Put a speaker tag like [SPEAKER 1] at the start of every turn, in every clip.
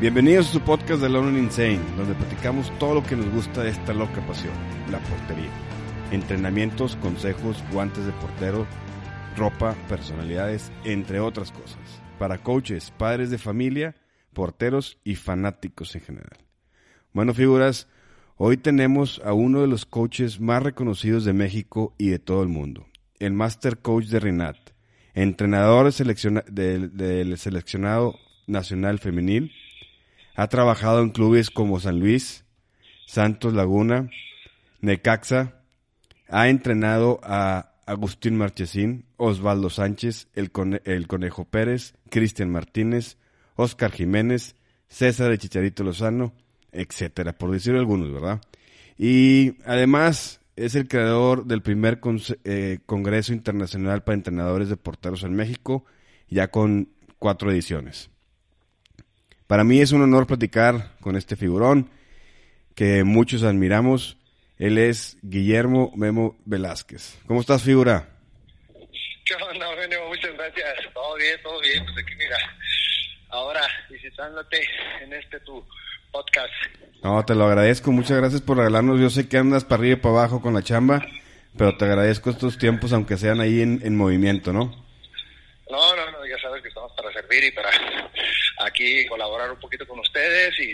[SPEAKER 1] Bienvenidos a su podcast de Lone Insane, donde platicamos todo lo que nos gusta de esta loca pasión, la portería. Entrenamientos, consejos, guantes de portero, ropa, personalidades, entre otras cosas. Para coaches, padres de familia, porteros y fanáticos en general. Bueno, figuras, hoy tenemos a uno de los coaches más reconocidos de México y de todo el mundo, el Master Coach de Rinat, entrenador del seleccionado nacional femenil, ha trabajado en clubes como San Luis, Santos Laguna, Necaxa, ha entrenado a Agustín Marchesín, Osvaldo Sánchez, el, el Conejo Pérez, Cristian Martínez, Oscar Jiménez, César de Chicharito Lozano, etcétera, por decir algunos, ¿verdad? Y además es el creador del primer eh, Congreso Internacional para Entrenadores de Porteros en México, ya con cuatro ediciones. Para mí es un honor platicar con este figurón que muchos admiramos. Él es Guillermo Memo Velázquez. ¿Cómo estás, figura?
[SPEAKER 2] ¿Qué onda, Memo? Muchas gracias. Todo bien, todo bien. Pues aquí, mira, ahora visitándote en este tu podcast.
[SPEAKER 1] No, te lo agradezco. Muchas gracias por regalarnos. Yo sé que andas para arriba y para abajo con la chamba, pero te agradezco estos tiempos, aunque sean ahí en, en movimiento, ¿no?
[SPEAKER 2] No, no, no, ya sabes que estamos servir y para aquí colaborar un poquito con ustedes y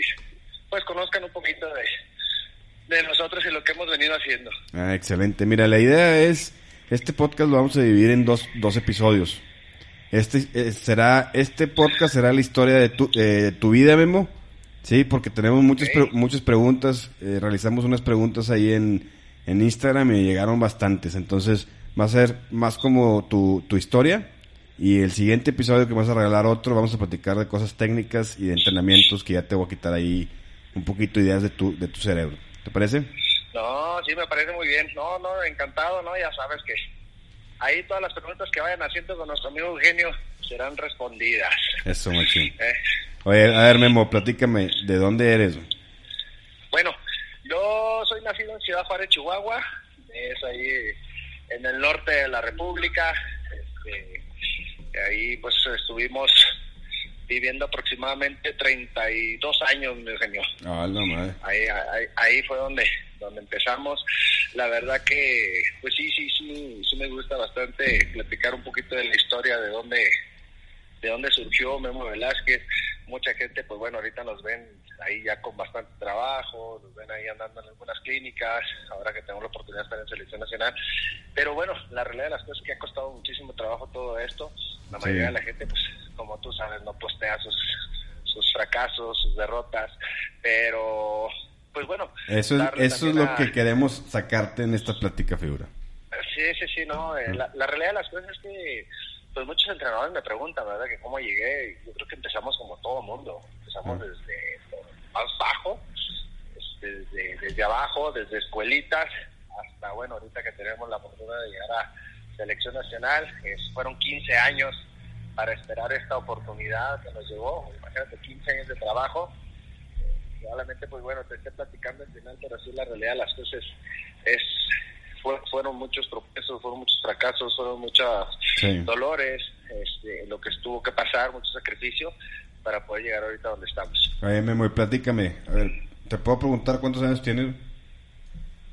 [SPEAKER 2] pues conozcan un poquito de, de nosotros y lo que hemos venido haciendo.
[SPEAKER 1] Ah, excelente. Mira, la idea es, este podcast lo vamos a dividir en dos, dos episodios. Este eh, será, este podcast será la historia de tu, de tu vida, Memo. Sí, porque tenemos muchas, muchas preguntas, eh, realizamos unas preguntas ahí en, en Instagram y llegaron bastantes. Entonces, va a ser más como tu, tu historia y el siguiente episodio que vas a regalar otro, vamos a platicar de cosas técnicas y de entrenamientos que ya te voy a quitar ahí un poquito de ideas de tu, de tu cerebro. ¿Te parece?
[SPEAKER 2] No, sí, me parece muy bien. No, no, encantado, ¿no? Ya sabes que ahí todas las preguntas que vayan haciendo con nuestro amigo Eugenio serán respondidas.
[SPEAKER 1] Eso, machín. Eh. Oye, a ver, Memo, platícame, ¿de dónde eres?
[SPEAKER 2] Bueno, yo soy nacido en Ciudad Juárez, Chihuahua. Es ahí en el norte de la República. Este, Ahí pues estuvimos viviendo aproximadamente 32 años, mi Eugenio.
[SPEAKER 1] Ah, no,
[SPEAKER 2] ahí, ahí, ahí, fue donde donde empezamos. La verdad que, pues sí, sí, sí, sí me gusta bastante platicar un poquito de la historia de dónde, de dónde surgió Memo Velázquez. Mucha gente, pues bueno, ahorita nos ven ahí ya con bastante trabajo, nos ven ahí andando en algunas clínicas, ahora que tengo la oportunidad de estar en selección nacional. Pero bueno, la realidad de las cosas es que ha costado muchísimo trabajo todo esto. La mayoría de la gente, pues como tú sabes, no postea sus, sus fracasos, sus derrotas, pero pues bueno.
[SPEAKER 1] Eso es, eso es lo que queremos sacarte en esta plática, figura.
[SPEAKER 2] Sí, sí, sí, no. Eh, la, la realidad de las cosas es que pues muchos entrenadores me preguntan, ¿verdad? Que cómo llegué. Yo creo que empezamos como todo mundo. Empezamos desde más bajo, este, desde, desde abajo, desde escuelitas, hasta, bueno, ahorita que tenemos la oportunidad de llegar a selección nacional. fueron 15 años para esperar esta oportunidad que nos llegó. Imagínate, 15 años de trabajo. Probablemente, pues bueno, te esté platicando al final, pero sí la realidad de las cosas es fueron muchos tropiezos, fueron muchos fracasos, fueron muchos dolores, este, lo que tuvo que pasar, mucho sacrificio para poder llegar ahorita donde estamos.
[SPEAKER 1] Oye, Memo, y platícame, a ver, ¿te puedo preguntar cuántos años tienes?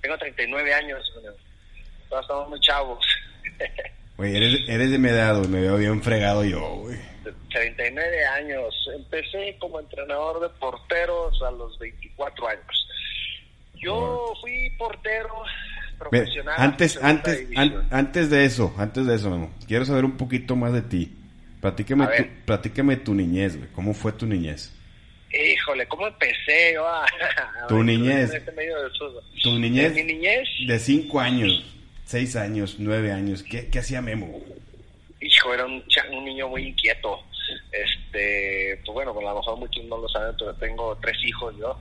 [SPEAKER 2] Tengo 39 años, todos estamos muy chavos.
[SPEAKER 1] Oye, eres, eres de mi edad, me veo bien fregado yo, güey.
[SPEAKER 2] 39 años. Empecé como entrenador de porteros a los 24 años. Yo fui portero profesional.
[SPEAKER 1] Antes, antes, antes de eso, antes de eso, Memo, quiero saber un poquito más de ti. Platícame, tu, platícame tu niñez, güey. ¿Cómo fue tu niñez?
[SPEAKER 2] Híjole, ¿cómo empecé yo a,
[SPEAKER 1] tu niñez?
[SPEAKER 2] Este medio
[SPEAKER 1] tu niñez.
[SPEAKER 2] ¿De mi niñez?
[SPEAKER 1] De cinco años, seis años, nueve años. ¿Qué, qué hacía Memo?
[SPEAKER 2] Hijo, era un, un niño muy inquieto. Este, pues bueno, a lo mejor muchos no lo saben, pero tengo tres hijos yo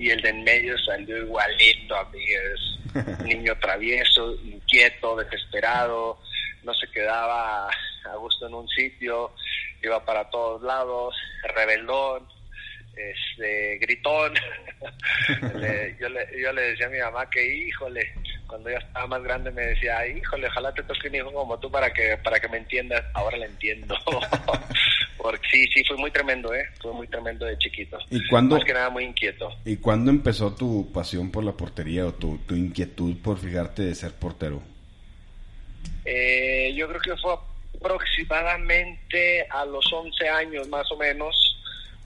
[SPEAKER 2] y el de en medio salió igualito a mí, es un niño travieso, inquieto, desesperado, no se quedaba a gusto en un sitio, iba para todos lados, rebeldón, este, gritón. yo, le, yo le decía a mi mamá que, híjole, cuando ya estaba más grande me decía, híjole, ojalá te toque un hijo como tú para que para que me entiendas. Ahora le entiendo. Porque sí, sí, fue muy tremendo, ¿eh? Fue muy tremendo de chiquito.
[SPEAKER 1] ¿Y cuándo,
[SPEAKER 2] Más que nada muy inquieto.
[SPEAKER 1] ¿Y cuándo empezó tu pasión por la portería o tu, tu inquietud por fijarte de ser portero?
[SPEAKER 2] Eh, yo creo que fue aproximadamente a los 11 años más o menos,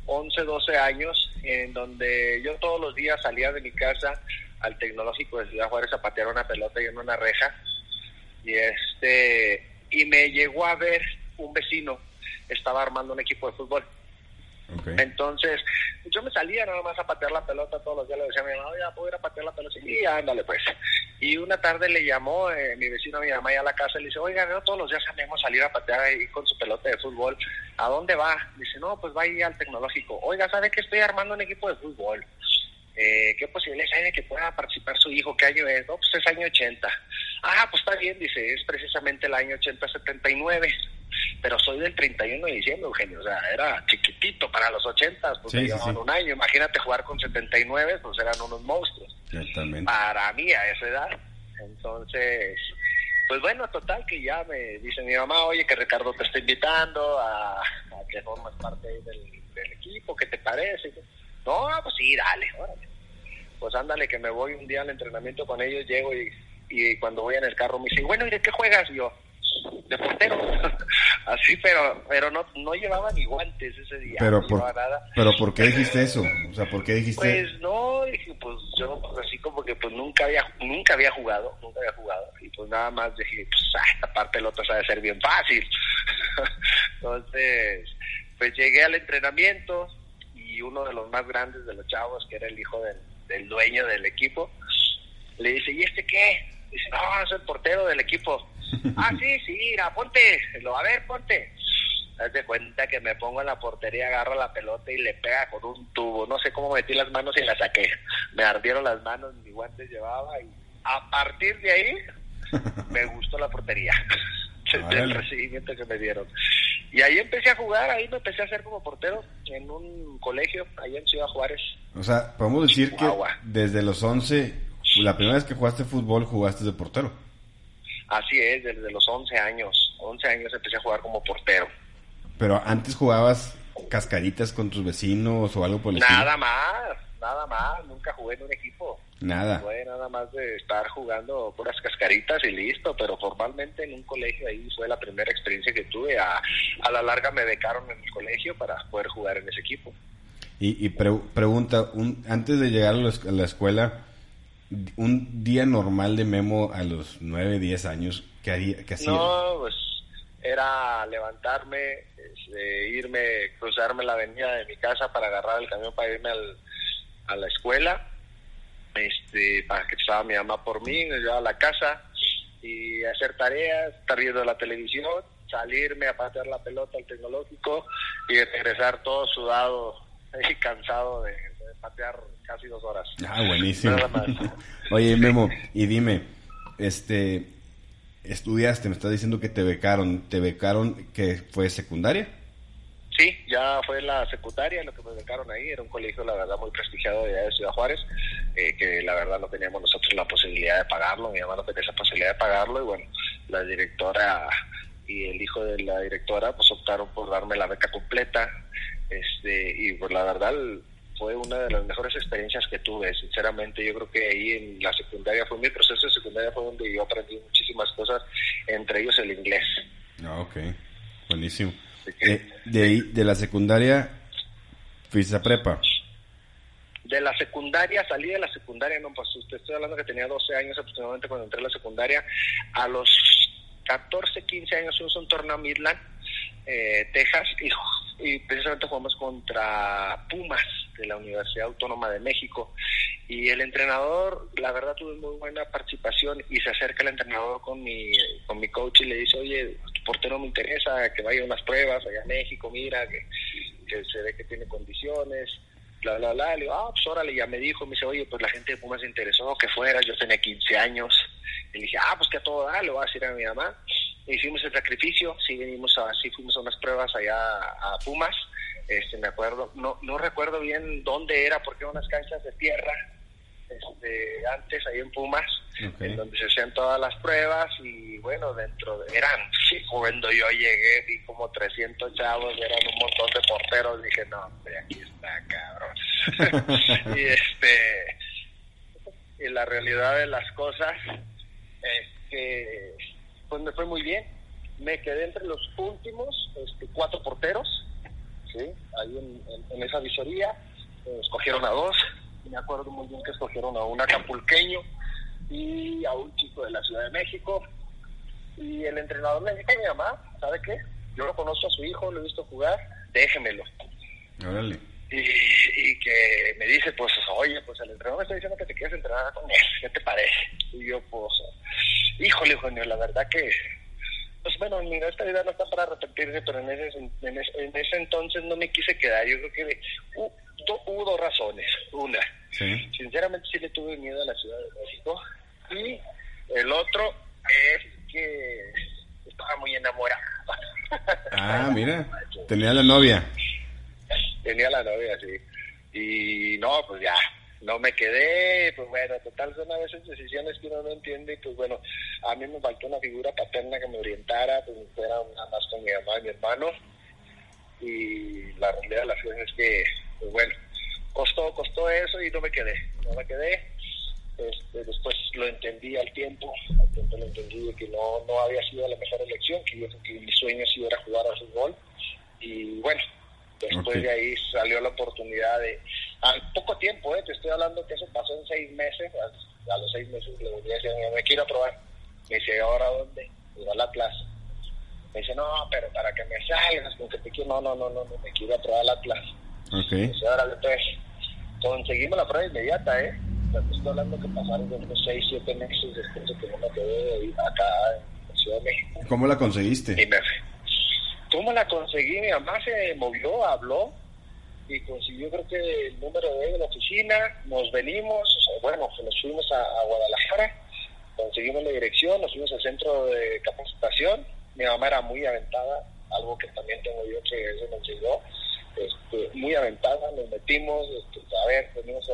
[SPEAKER 2] 11, 12 años, en donde yo todos los días salía de mi casa al tecnológico de Ciudad Juárez a patear una pelota y en una reja. Y este y me llegó a ver un vecino, estaba armando un equipo de fútbol.
[SPEAKER 1] Okay.
[SPEAKER 2] Entonces, yo me salía nada más a patear la pelota todos los días. Le decía a mi mamá, ya puedo ir a patear la pelota. Y ándale, pues. Y una tarde le llamó eh, mi vecino a mi mamá ya a la casa y le dice, oiga, no todos los días salimos a salir a patear ahí con su pelota de fútbol. ¿A dónde va? Dice, no, pues va a ir al tecnológico. Oiga, ¿sabe que estoy armando un equipo de fútbol? Eh, ¿Qué posibilidades hay de que pueda participar su hijo? ¿Qué año es? No, pues es año 80. Ah, pues está bien, dice, es precisamente el año 80-79 pero soy del 31 de diciembre, Eugenio, o sea, era chiquitito para los 80, pues
[SPEAKER 1] Sí,
[SPEAKER 2] llevaban
[SPEAKER 1] sí.
[SPEAKER 2] un año, imagínate jugar con 79, pues eran unos monstruos,
[SPEAKER 1] Exactamente.
[SPEAKER 2] para mí a esa edad, entonces, pues bueno, total que ya me dice mi mamá, oye, que Ricardo te está invitando a, a que formas parte del, del equipo, ¿qué te parece? No, pues sí, dale, órale. Pues ándale, que me voy un día al entrenamiento con ellos, llego y, y cuando voy en el carro me dice, bueno, ¿y de qué juegas? Y yo, de portero. Así, pero pero no no llevaba ni guantes ese día,
[SPEAKER 1] Pero
[SPEAKER 2] no
[SPEAKER 1] por,
[SPEAKER 2] nada.
[SPEAKER 1] pero ¿por qué dijiste eso? O sea, ¿por qué dijiste?
[SPEAKER 2] Pues no, dije, pues yo pues, así como que pues nunca había nunca había jugado, nunca había jugado y pues nada más dije, pues ah, tapar pelotas ha de ser bien fácil. Entonces, pues llegué al entrenamiento y uno de los más grandes de los chavos, que era el hijo del, del dueño del equipo, le dice, ¿y este qué? Dice, no, es el portero del equipo. ah, sí, sí, mira, ponte, lo, a ver, ponte. Haz de cuenta que me pongo en la portería, agarro la pelota y le pega con un tubo. No sé cómo metí las manos y la saqué. Me ardieron las manos, ni guantes llevaba y a partir de ahí me gustó la portería. del recibimiento que me dieron. Y ahí empecé a jugar, ahí me empecé a hacer como portero en un colegio, allá en Ciudad Juárez.
[SPEAKER 1] O sea, podemos decir que desde los 11, la primera vez que jugaste fútbol, jugaste de portero.
[SPEAKER 2] Así es, desde los 11 años. 11 años empecé a jugar como portero.
[SPEAKER 1] Pero antes jugabas cascaritas con tus vecinos o algo por el
[SPEAKER 2] Nada más, nada más. Nunca jugué en un equipo.
[SPEAKER 1] estilo. Nada.
[SPEAKER 2] Fue nada más de estar jugando puras cascaritas y listo, pero formalmente en un colegio ahí fue la primera experiencia que tuve. A, a la larga me becaron en el colegio para poder jugar en ese equipo.
[SPEAKER 1] Y, y pre- pregunta, un, antes de llegar a la escuela, un día normal de Memo a los 9, 10 años, ¿qué, haría, qué hacía?
[SPEAKER 2] No, pues era levantarme, este, irme, cruzarme la avenida de mi casa para agarrar el camión para irme al- a la escuela, este, para que estaba mi mamá por mí, me llevaba a la casa y hacer tareas, estar viendo la televisión, salirme a patear la pelota al tecnológico y regresar todo sudado y cansado de, de patear casi dos horas.
[SPEAKER 1] Ah, buenísimo.
[SPEAKER 2] Nada más.
[SPEAKER 1] Oye, Memo, y dime, este, estudiaste, me estás diciendo que te becaron, ¿te becaron que fue secundaria?
[SPEAKER 2] Sí, ya fue la secundaria lo que me becaron ahí, era un colegio la verdad muy prestigiado de, allá de Ciudad Juárez, eh, que la verdad no teníamos nosotros la posibilidad de pagarlo, mi mamá no tenía esa posibilidad de pagarlo y bueno, la directora y el hijo de la directora pues optaron por darme la beca completa este y pues la verdad fue una de las mejores experiencias que tuve, sinceramente yo creo que ahí en la secundaria fue mi proceso de secundaria fue donde yo aprendí muchísimas cosas, entre ellos el inglés.
[SPEAKER 1] Ah, ok, buenísimo. Eh, de ahí, de la secundaria, fuiste a prepa.
[SPEAKER 2] De la secundaria, salí de la secundaria, no, pues usted estoy hablando que tenía 12 años aproximadamente cuando entré a la secundaria. A los 14, 15 años fuimos a un torneo a Midland, eh, Texas, y, y precisamente jugamos contra Pumas de la Universidad Autónoma de México. Y el entrenador, la verdad, tuve muy buena participación y se acerca el entrenador con mi, con mi coach y le dice, oye, tu portero me interesa, que vaya a unas pruebas allá a México, mira, que, que se ve que tiene condiciones bla, bla, bla. Le digo, ah, pues órale, ya me dijo, me dice, oye, pues la gente de Pumas se interesó que fuera, yo tenía 15 años. Y le dije, ah, pues que a todo da, le voy a decir a mi mamá. Hicimos el sacrificio, sí, venimos a, sí fuimos a unas pruebas allá a Pumas, este, me acuerdo, no, no recuerdo bien dónde era, porque eran unas canchas de tierra, este, antes ahí en Pumas, en donde se hacían todas las pruebas y bueno, dentro de, eran, sí, cuando yo llegué vi como 300 chavos, eran un montón de porteros, dije, no, hombre, aquí está, cabrón. y este, y la realidad de las cosas es que pues me fue muy bien, me quedé entre los últimos este, cuatro porteros, ¿sí? ahí en, esa visoría, eh, escogieron a dos, me acuerdo muy bien que escogieron a un acapulqueño y a un chico de la Ciudad de México, y el entrenador me dijo, mi mamá, ¿sabe qué? Yo lo conozco a su hijo, lo he visto jugar, déjemelo. Y, y, que me dice, pues, oye, pues el entrenador me está diciendo que te quieres entrenar con él, ¿qué te parece? Y yo, pues, híjole, Juanio, la verdad que pues bueno, mira, esta vida no está para arrepentirse, pero en ese, en ese, entonces no me quise quedar. Yo creo que hubo, dos razones. Una, sinceramente sí le tuve miedo a la Ciudad de México. Y el otro es que estaba muy enamorada.
[SPEAKER 1] Ah, mira, tenía la novia.
[SPEAKER 2] Tenía la novia, sí. Y no, pues ya, no me quedé, pues bueno, total son a veces decisiones que uno no entiende y pues bueno, a mí me faltó una figura paterna que me orientara, pues fuera nada más con mi mamá y mi hermano y la realidad de las cosas es que, pues bueno, costó, costó eso y no me quedé, no me quedé. Este, después lo entendí al tiempo, al tiempo lo entendí que no, no había sido la mejor elección, que yo que mi sueño sí era jugar a fútbol y bueno, Después de ahí salió la oportunidad de, al poco tiempo, eh, te estoy hablando que eso pasó en seis meses, a, los seis meses le volví a decir, me quiero probar. Me dice, ¿ahora dónde? Iba a la plaza. Me dice, no, pero para que me salgas, porque te quiero, no, no, no, no, me quiero probar la plaza.
[SPEAKER 1] Okay.
[SPEAKER 2] Me dice, ahora pues, conseguimos la prueba inmediata, ¿eh? te estoy hablando que pasaron unos seis, siete meses después de que yo me quedé acá en Ciudad de México.
[SPEAKER 1] ¿Cómo la conseguiste?
[SPEAKER 2] Y me, ¿Cómo la conseguí? Mi mamá se movió, habló y consiguió creo que el número de la oficina, nos venimos, bueno, pues nos fuimos a, Guadalajara, conseguimos la dirección, nos fuimos al centro de capacitación, mi mamá era muy aventada, algo que también tengo yo que eso me enseñó, muy aventada, nos metimos, este, a ver, venimos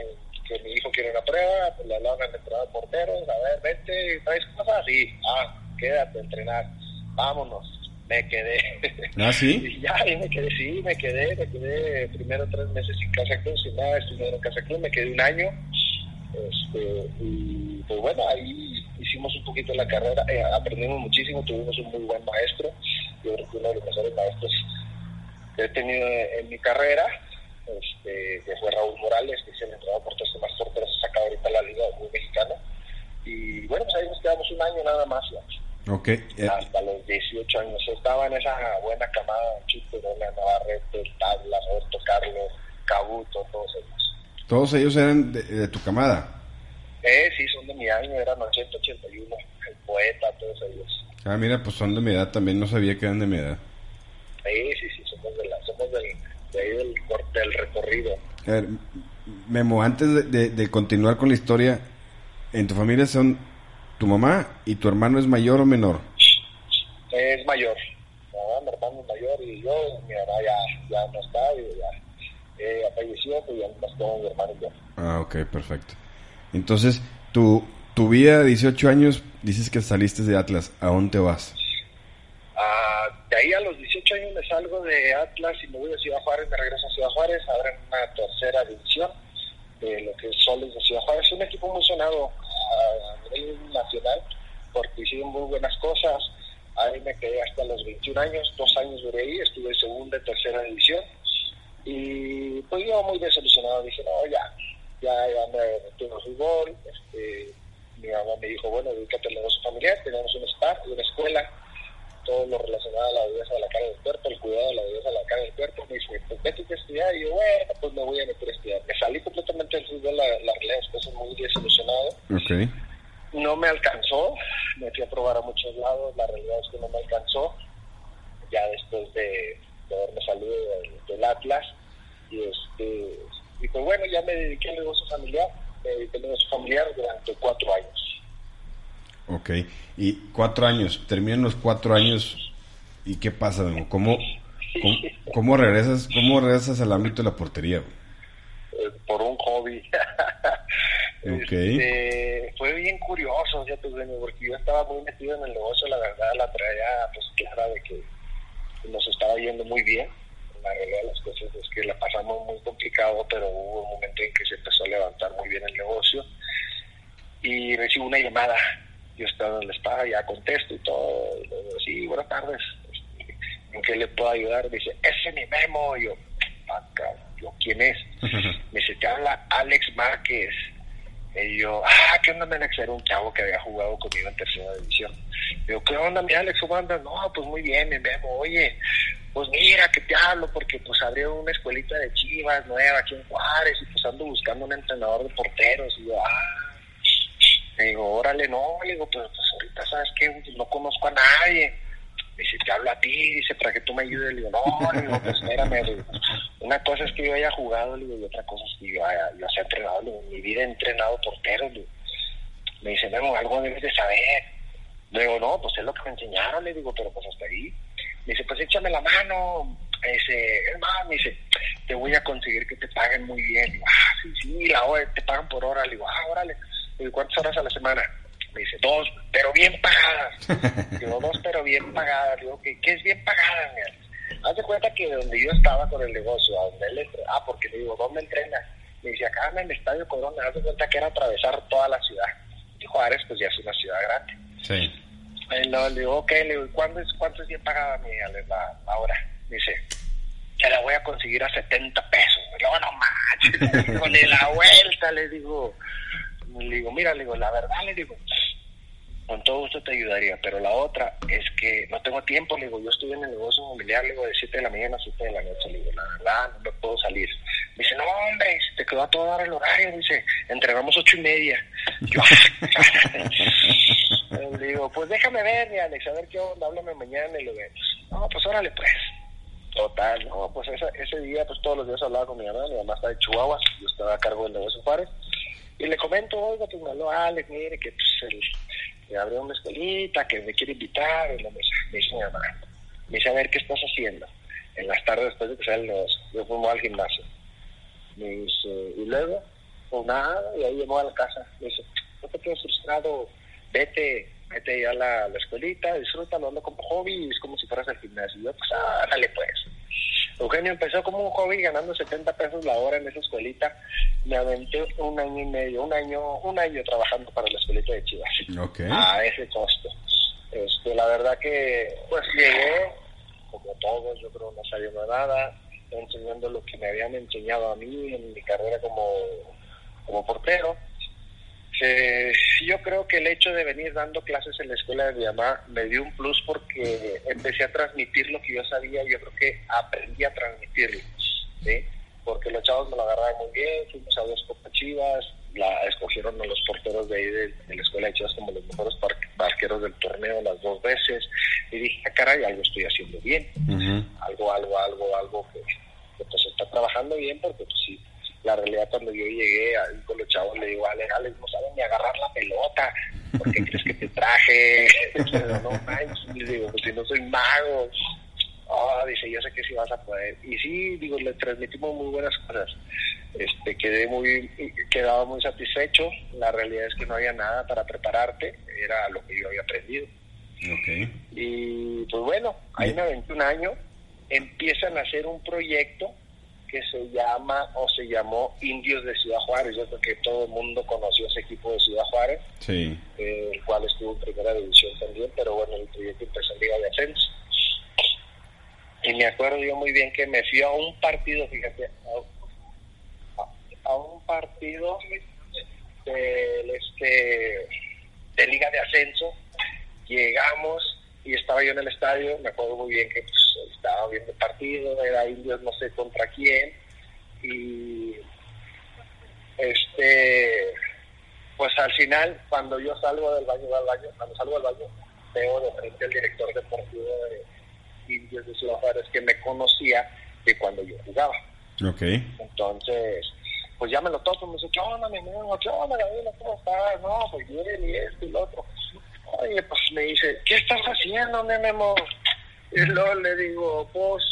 [SPEAKER 2] que mi hijo quiere una prueba, pues le hablaban al entrenador porteros, a ver, vete, traes cosas, sí, ah, quédate a entrenar, vámonos me quedé.
[SPEAKER 1] ¿Ah, sí?
[SPEAKER 2] y ya, ahí me quedé, sí, me quedé, me quedé primero tres meses sin Casa Club, sin nada, estuve en Casa Club, me quedé un año. Este, y pues bueno, ahí hicimos un poquito la carrera, eh, aprendimos muchísimo, tuvimos un muy buen maestro, yo creo que uno de los mejores maestros que he tenido en mi carrera, este, que fue Raúl Morales, que es el entrenador por todo más fuerte, se saca ahorita la Liga muy Mexicana. Y bueno, pues ahí nos quedamos un año nada más. Ya.
[SPEAKER 1] Okay.
[SPEAKER 2] Eh, Hasta los 18 años estaba en esa buena camada, Chitorona, Navarrete, Tablas, Roberto Carlos, Cabuto, todos ellos.
[SPEAKER 1] ¿Todos ellos eran de, tu camada?
[SPEAKER 2] Eh, sí, son de mi año, eran 881, el poeta, todos ellos.
[SPEAKER 1] Ah, mira, pues son de mi edad, también no sabía que eran de mi edad.
[SPEAKER 2] Sí, sí, sí, somos, de la, somos del, de ahí del, del recorrido.
[SPEAKER 1] A ver, Memo, antes de, de continuar con la historia, ¿en tu familia son ¿Tu mamá y tu hermano es mayor o menor?
[SPEAKER 2] Es mayor. mi hermano es mayor y yo, mi mamá ya, ya no está, y ya eh, falleció, pues ya no está mi hermano y yo.
[SPEAKER 1] Ah, ok, perfecto. Entonces, tu, tu vida de 18 años, dices que saliste de Atlas, ¿a dónde vas?
[SPEAKER 2] Ah, de ahí a los 18 años me salgo de Atlas y me voy a Ciudad Juárez, me regreso a Ciudad Juárez, ahora en una tercera división de lo que es Soles de Ciudad Juárez. Es un equipo muy sonado a nivel nacional porque hicieron muy buenas cosas. Ahí me quedé hasta los 21 años, dos años duré ahí, estuve segunda y tercera división. Y pues yo muy desilusionado, dije, no, ya, ya, ya me metí en el fútbol. Este, mi mamá me dijo, bueno, dedícate al negocio familiar, tenemos un spa y una escuela todo lo relacionado a la belleza de la cara del cuerpo, el cuidado de la belleza de la cara del cuerpo. Me dice, pues vete a estudiar. Y yo, bueno, pues me voy a meter a estudiar. Me salí completamente del fútbol, la, la realidad es muy desilusionado.
[SPEAKER 1] Okay.
[SPEAKER 2] No me alcanzó, me fui a probar a muchos lados, la realidad es que no me alcanzó. Ya después de, de haberme salido del, Atlas. Y, este, y pues bueno, ya me dediqué al negocio familiar. Me dediqué al negocio familiar durante cuatro años.
[SPEAKER 1] Ok, y cuatro años, terminan los cuatro años y ¿qué pasa? ¿Cómo, cómo, regresas, ¿Cómo regresas al ámbito de la portería?
[SPEAKER 2] Eh, por un hobby. Este, fue bien curioso, ya porque yo estaba muy metido en el negocio, la verdad, la traía pues clara de que nos estaba yendo muy bien. La realidad de las cosas es que la pasamos muy complicado, pero hubo un momento en que se empezó a levantar muy bien el negocio. Y recibo una llamada. Yo estaba en la espada, ya contesto y todo. Y le digo, sí, buenas tardes. Este, ¿En qué le puedo ayudar? Me dice, ese es mi memo. Y yo, ah, yo, ¿quién es? Me dice, te habla Alex Márquez. Y yo, ah, ¿qué onda, Alex? Era un chavo que había jugado conmigo en tercera división. Digo, ¿qué onda, mi Alex? ¿Cómo andas? No, pues muy bien, me memo. Oye, pues mira, que te hablo, porque pues abrió una escuelita de chivas nueva aquí en Juárez y pues ando buscando un entrenador de porteros. Y yo, ah, le digo, órale, no, le digo, pero pues ahorita, ¿sabes qué? No conozco a nadie dice, te hablo a ti, dice, para que tú me ayudes. Le digo, no, le digo, pues espérame, una cosa es que yo haya jugado, le digo, y otra cosa es que yo haya, yo haya entrenado, le digo, mi vida he entrenado porteros, le Me dice, Memo, algo debes de saber. Le digo, no, pues es lo que me enseñaron, le digo, pero pues hasta ahí. Me dice, pues échame la mano. Me dice, más, me dice, te voy a conseguir que te paguen muy bien. Le digo, ah, sí, sí, la hora, te pagan por hora. Le digo, ah, órale. Le digo, ¿cuántas horas a la semana? Me dice, dos, pero bien pagadas. Digo, dos, pero bien pagadas. Digo, ¿qué, qué es bien pagada, Haz de cuenta que donde yo estaba con el negocio, a donde él, ah, porque le digo, ¿dónde entrena? Me dice, acá en el Estadio Corona, haz de cuenta que era atravesar toda la ciudad. Y Juárez, pues ya es una ciudad grande.
[SPEAKER 1] Sí.
[SPEAKER 2] Y le digo, ok, le digo, ¿cuánto es, cuánto es bien pagada mi la, la hora? Me dice, ya la voy a conseguir a 70 pesos. Le digo, no manches, con la vuelta, le digo, le digo, mira, le digo, la verdad, le digo, con todo gusto te ayudaría, pero la otra es que no tengo tiempo, le digo, yo estoy en el negocio inmobiliario, le digo, de 7 de la mañana a 7 de la noche, le digo, la verdad, no me puedo salir. Me dice, no, hombre, te quedó a todo dar el horario, dice, entregamos ocho y media. Yo, le digo, pues déjame ver, mi Alex, a ver qué onda, háblame mañana y lo vemos. No, pues órale, pues. Total, no, pues ese, ese día, pues todos los días hablaba con mi mamá, mi mamá está de Chihuahua, yo estaba a cargo del negocio Juárez, y le comento, oiga, pues me habló Alex, mire, que pues el abrió una escuelita, que me quiere invitar, y dice, me dice mi mamá, me dice, a ver, ¿qué estás haciendo? En las tardes después de que sale el negocio, yo fumo al gimnasio. Me dice, y luego, pues nada, y ahí llegó a la casa, me dice, no te quedes frustrado, vete, vete ya a la, la escuelita, disfrútalo, ando como hobby, es como si fueras al gimnasio. Y yo, pues, ah, dale pues. Eugenio empezó como un hobby ganando 70 pesos la hora en esa escuelita. Me aventé un año y medio, un año, un año trabajando para la escuelita de Chivas. A ese costo. Este, la verdad que, pues llegué, como todos, yo creo no sabiendo nada, enseñando lo que me habían enseñado a mí en mi carrera como, como portero eh, yo creo que el hecho de venir dando clases en la escuela de mi mamá me dio un plus porque empecé a transmitir lo que yo sabía. Y yo creo que aprendí a transmitirlo, ¿sí? Porque los chavos me lo agarraban muy bien, fuimos a dos copas chivas, la escogieron a los porteros de ahí de, la escuela de chivas como los mejores barqueros del torneo las dos veces. Y dije, ah, caray, algo estoy haciendo bien, algo, algo, algo, algo que, que pues está trabajando bien porque pues sí la realidad cuando yo llegué ahí con los chavos le digo, Ale, Alex, no saben ni agarrar la pelota, ¿por qué crees que te traje? no manches, digo, pues si no soy mago. Oh, dice, yo sé que sí vas a poder. Y sí, digo, le transmitimos muy buenas cosas. Este, quedé muy, quedaba muy satisfecho. La realidad es que no había nada para prepararte, era lo que yo había aprendido.
[SPEAKER 1] Okay.
[SPEAKER 2] Y pues bueno, ahí me aventé un año, empiezan a hacer un proyecto que se llama o se llamó Indios de Ciudad Juárez. Yo creo que todo el mundo conoció ese equipo de Ciudad Juárez,
[SPEAKER 1] sí.
[SPEAKER 2] eh, el cual estuvo en primera división también, pero bueno, el proyecto empezó en Liga de Ascenso. Y me acuerdo yo muy bien que me fui a un partido, fíjate, a, un partido de, este, de Liga de Ascenso. Llegamos y estaba yo en el estadio, me acuerdo muy bien que pues, estaba viendo el partido, era indios no sé contra quién, y este pues al final cuando yo salgo del baño, del baño cuando salgo del baño, veo de frente al director deportivo de Indios de Ciudad Juárez que me conocía de cuando yo jugaba.
[SPEAKER 1] Okay.
[SPEAKER 2] Entonces, pues ya me lo toco, me dice, ¿qué onda, mi amigo? ¿Qué onda, Gabriela? ¿Cómo estás? No, pues bien, y esto y lo otro. Oye, pues me dice, ¿qué estás haciendo, Memo? Y luego le digo, pues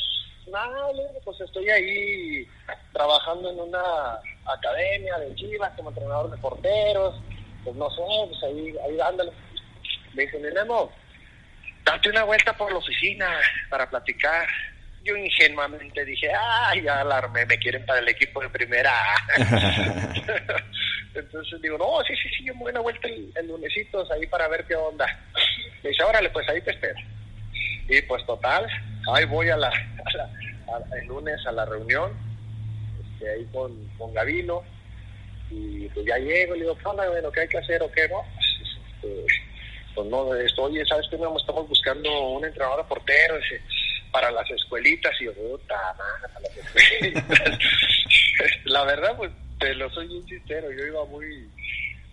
[SPEAKER 2] nada, pues estoy ahí trabajando en una academia de Chivas como entrenador de porteros, pues no sé, pues ahí, ahí dándole. Me dice, mi Memo, date una vuelta por la oficina para platicar. Yo ingenuamente dije, ay, ya alarmé, me quieren para el equipo de primera. Entonces digo, no, sí, sí, sí, yo me voy una vuelta el, el lunesitos ahí para ver qué onda. Me dice, órale, pues ahí te espero. Y pues total, ahí voy a la, a la el lunes a la reunión, este, ahí con, con Gavino, y pues ya llego, y le digo, ¿qué onda, bueno, qué hay que hacer o qué? No, pues, este, pues no, esto, oye, ¿sabes qué? Estamos buscando un entrenador portero dice, para las escuelitas, y yo, puta para las escuelitas. la verdad, pues, te lo soy bien sincero, yo iba muy,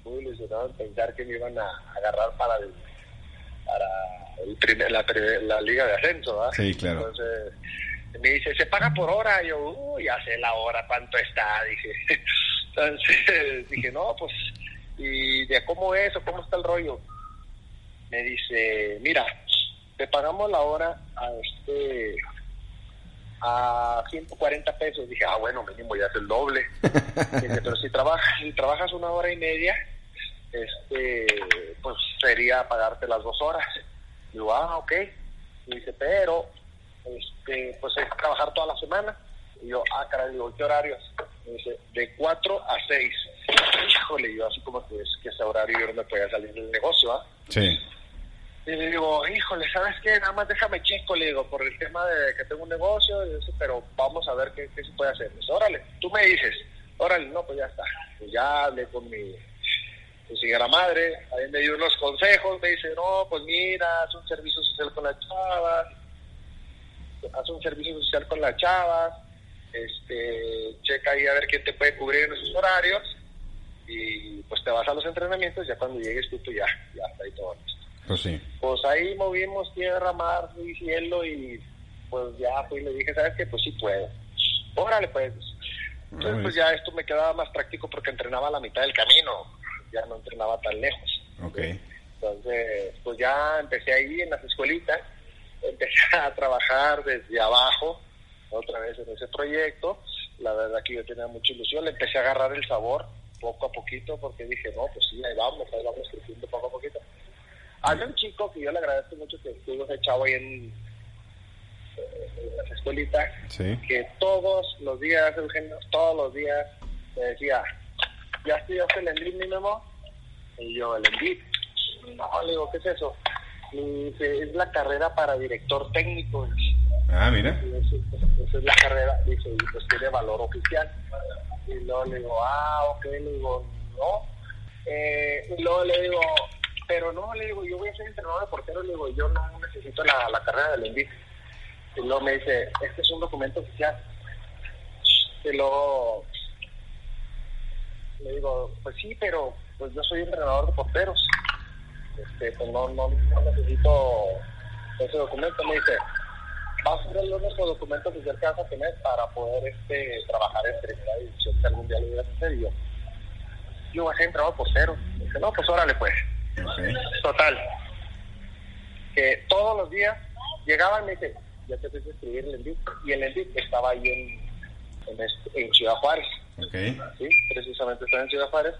[SPEAKER 2] muy ilusionado en pensar que me iban a agarrar para el, para el primer, la, la, liga de ascenso, ¿verdad?
[SPEAKER 1] Sí, claro.
[SPEAKER 2] Entonces, me dice, se paga por hora. Y yo, uy, ya sé la hora, cuánto está. Dije, entonces dije, no, pues, ¿y de cómo es o cómo está el rollo? Me dice, mira, te pagamos la hora a este a 140 pesos. Dije, ah, bueno, mínimo ya es el doble. Dice, pero si trabajas, si trabajas una hora y media, este, pues sería pagarte las dos horas. Digo, ah, ok. dice, pero este, pues es trabajar toda la semana. Y yo, ah, caray, digo, ¿qué horarios? Me dice, de 4 a 6. Híjole, yo así como que, es, que ese horario yo no me podía salir del negocio, ¿ah?
[SPEAKER 1] Sí.
[SPEAKER 2] Y le digo, híjole, ¿sabes qué? Nada más déjame checo, le digo, por el tema de que tengo un negocio, pero vamos a ver qué, se puede hacer. Pues, órale, tú me dices, órale, no, pues ya está. Pues ya hablé con mi, mi señora madre, ahí me dio unos consejos, me dice, no, pues mira, haz un servicio social con las chavas, haz un servicio social con las chavas, este, checa ahí a ver quién te puede cubrir en esos horarios y pues te vas a los entrenamientos, ya cuando llegues tú, tú ya, ya está ahí todo listo.
[SPEAKER 1] Pues sí.
[SPEAKER 2] Pues ahí movimos tierra, mar y cielo y pues ya fui y le dije, ¿sabes qué? Pues sí puedo. Órale pues. Entonces pues ya esto me quedaba más práctico porque entrenaba a la mitad del camino, ya no entrenaba tan lejos.
[SPEAKER 1] Ok.
[SPEAKER 2] Entonces pues ya empecé ahí en las escuelitas empecé a trabajar desde abajo, otra vez en ese proyecto. La verdad que yo tenía mucha ilusión, le empecé a agarrar el sabor poco a poquito porque dije, no, pues sí, ahí vamos, ahí vamos creciendo poco a poquito. Hay un chico que yo le agradezco mucho que estuvo ese chavo ahí en, en las escuelitas, que todos los días, Eugenio, todos los días me decía, ¿ya estudiaste el Endrit, mi memo? Y yo, el Endrit. No, le digo, ¿qué es eso? dice, es la carrera para director técnico.
[SPEAKER 1] Ah, mira.
[SPEAKER 2] esa es la carrera, dice, y pues tiene valor oficial. Y luego le digo, ah, ok, le digo, no. Eh, y luego le digo, pero no, le digo, yo voy a ser entrenador de portero, le digo, yo no necesito la, la carrera del INVIT. Y luego me dice, este es un documento oficial. Y luego le digo, pues sí, pero pues yo soy entrenador de porteros este, pues no, no, necesito ese documento. Me dice, va a ser único documento que que vas a tener para poder este, trabajar en primera división si algún día lo hubieras yo, yo voy a ser entrenador portero. Me dice, no, pues órale pues. Total. Que todos los días llegaban y me dice, ya te empecé a escribir el envío. Y el envío estaba ahí en, en, este, en Ciudad Juárez.
[SPEAKER 1] Okay.
[SPEAKER 2] Sí, precisamente estaba en Ciudad Juárez.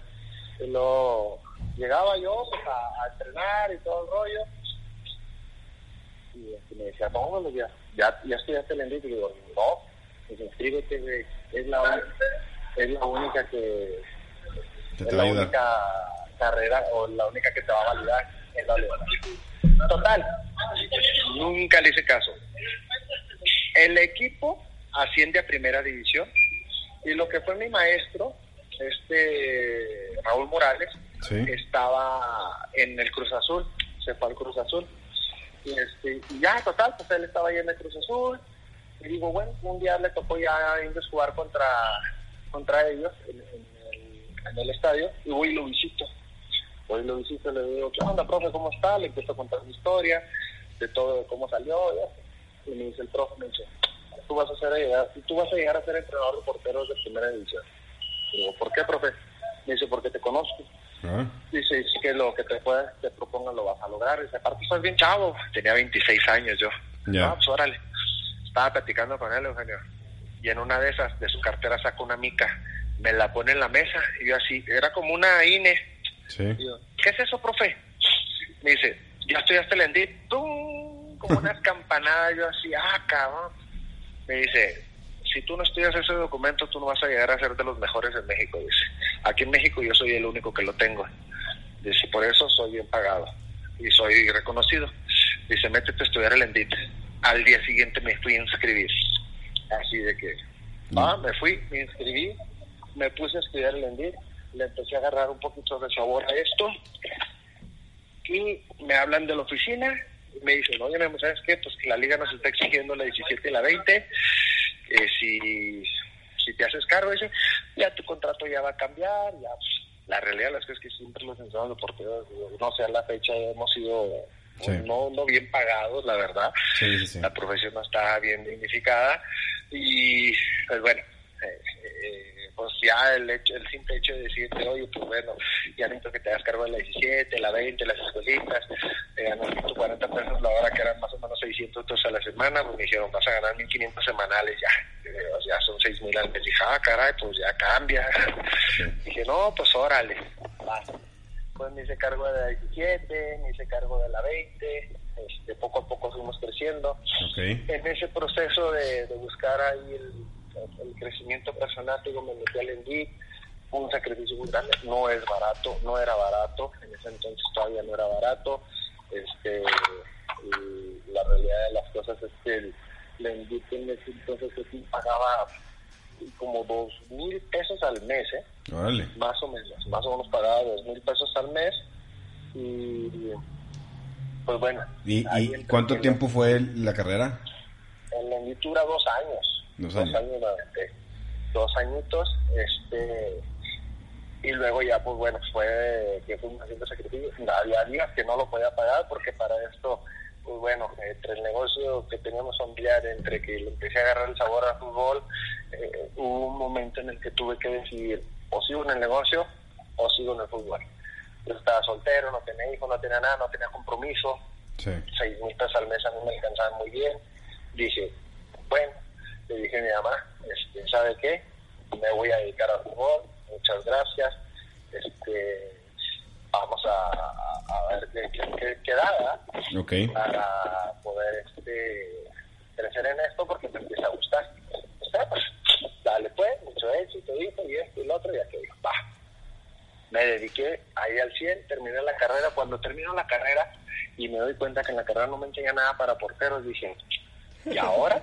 [SPEAKER 2] Y lo llegaba yo pues, a, entrenar y todo el rollo. Y me decía, todos los días, ya, ya estudiaste el envío. Y digo, no, pues inscríbete, es la, es la única que.
[SPEAKER 1] es
[SPEAKER 2] la única carrera o la única que te va a validar. Es la Total, nunca le hice caso. El equipo asciende a primera división y lo que fue mi maestro, este Raúl Morales, estaba en el Cruz Azul, se fue al Cruz Azul. Y, este, y ya, total, pues él estaba ahí en el Cruz Azul. Y digo, bueno, un día le tocó ya a jugar contra, contra ellos en, el, en, el, estadio y voy y lo visito. Voy y lo visito, le digo, ¿qué onda, profe? ¿Cómo está? Le empiezo a contar mi historia, de todo, de cómo salió. Y, me dice el profe, me dice, tú vas a ser, tú vas a llegar a ser entrenador de porteros de primera división. Digo, ¿por qué, profe? Me dice, porque te conozco. Ah. Dice, que lo que te, puedes, te proponga lo vas a lograr. Dice, aparte estás bien chavo. Tenía 26 años yo.
[SPEAKER 1] Ya.
[SPEAKER 2] No, pues órale. Estaba platicando con él, Eugenio. Y en una de esas, de su cartera, sacó una mica me la pone en la mesa y yo así, era como una INE. ¿Qué es eso, profe? Me dice, ya estudiaste el ENDIT, ¡Tum! como unas campanadas, yo así, ah, cabrón. Me dice, si tú no estudias ese documento, tú no vas a llegar a ser de los mejores en México, dice. Aquí en México yo soy el único que lo tengo. Dice, por eso soy bien pagado y soy reconocido. Dice, métete a estudiar el ENDIT. Al día siguiente me fui a inscribir. Así de que, ah, me fui, me inscribí, me puse a estudiar el ENDIT, le empecé a agarrar un poquito de sabor a esto y me hablan de la oficina y me dicen, oye, ¿sabes qué? Pues que la liga nos está exigiendo la 17 y la 20, eh, si, si te haces cargo, dice, ya tu contrato ya va a cambiar, ya pues, la realidad es que, es que siempre los entrenadores deportivos, no sé, a la fecha hemos sido no, no bien pagados, la verdad. la profesión no está bien dignificada y pues bueno, eh, eh, pues ya el hecho, el simple hecho de decirte, oye, pues bueno, ya necesito que te hagas cargo de la 17, la 20, las escuelitas, te ganas 140 pesos la hora, que eran más o menos 600 pesos a la semana, pues me dijeron, vas a ganar 1500 semanales, ya, eh, ya son 6000 al mes. Dije, ah, caray, pues ya cambia. Dije, no, pues órale, va. Pues me hice cargo de la 17, me hice cargo de la 20, este, poco a poco fuimos creciendo. En ese proceso de, de buscar ahí el el crecimiento personal, digo, me metí al Envid, un sacrificio muy grande, no es barato, no era barato, en ese entonces todavía no era barato, este, la realidad de las cosas es que el, el en ese entonces pagaba como dos mil pesos al mes, ¿eh? Más o menos, más o menos pagaba dos mil pesos al mes y pues bueno.
[SPEAKER 1] ¿Y, cuánto tiempo fue la carrera?
[SPEAKER 2] En la dura dos años. Dos años. Dos, añitos, este, y luego ya, pues bueno, fue que fue un haciendo sacrificio. Había días que no lo podía pagar porque para esto, pues bueno, entre el negocio que teníamos familiar, entre que le empecé a agarrar el sabor al fútbol, eh, hubo un momento en el que tuve que decidir o sigo en el negocio o sigo en el fútbol. Yo estaba soltero, no tenía hijos, no tenía nada, no tenía compromiso. Seis mil pesos al mes a mí me alcanzaban muy bien. Dije, bueno, le dije a mi mamá, este, ¿sabe qué? Me voy a dedicar al fútbol, muchas gracias, este, vamos a, ver qué, qué, da para poder este, crecer en esto porque me empieza a gustar. pues, dale pues, mucho éxito, hijo, y esto y lo otro, y aquello, va. Me dediqué ahí al 100, terminé la carrera. Cuando termino la carrera y me doy cuenta que en la carrera no me enseña nada para porteros, dije, ¿Y ahora?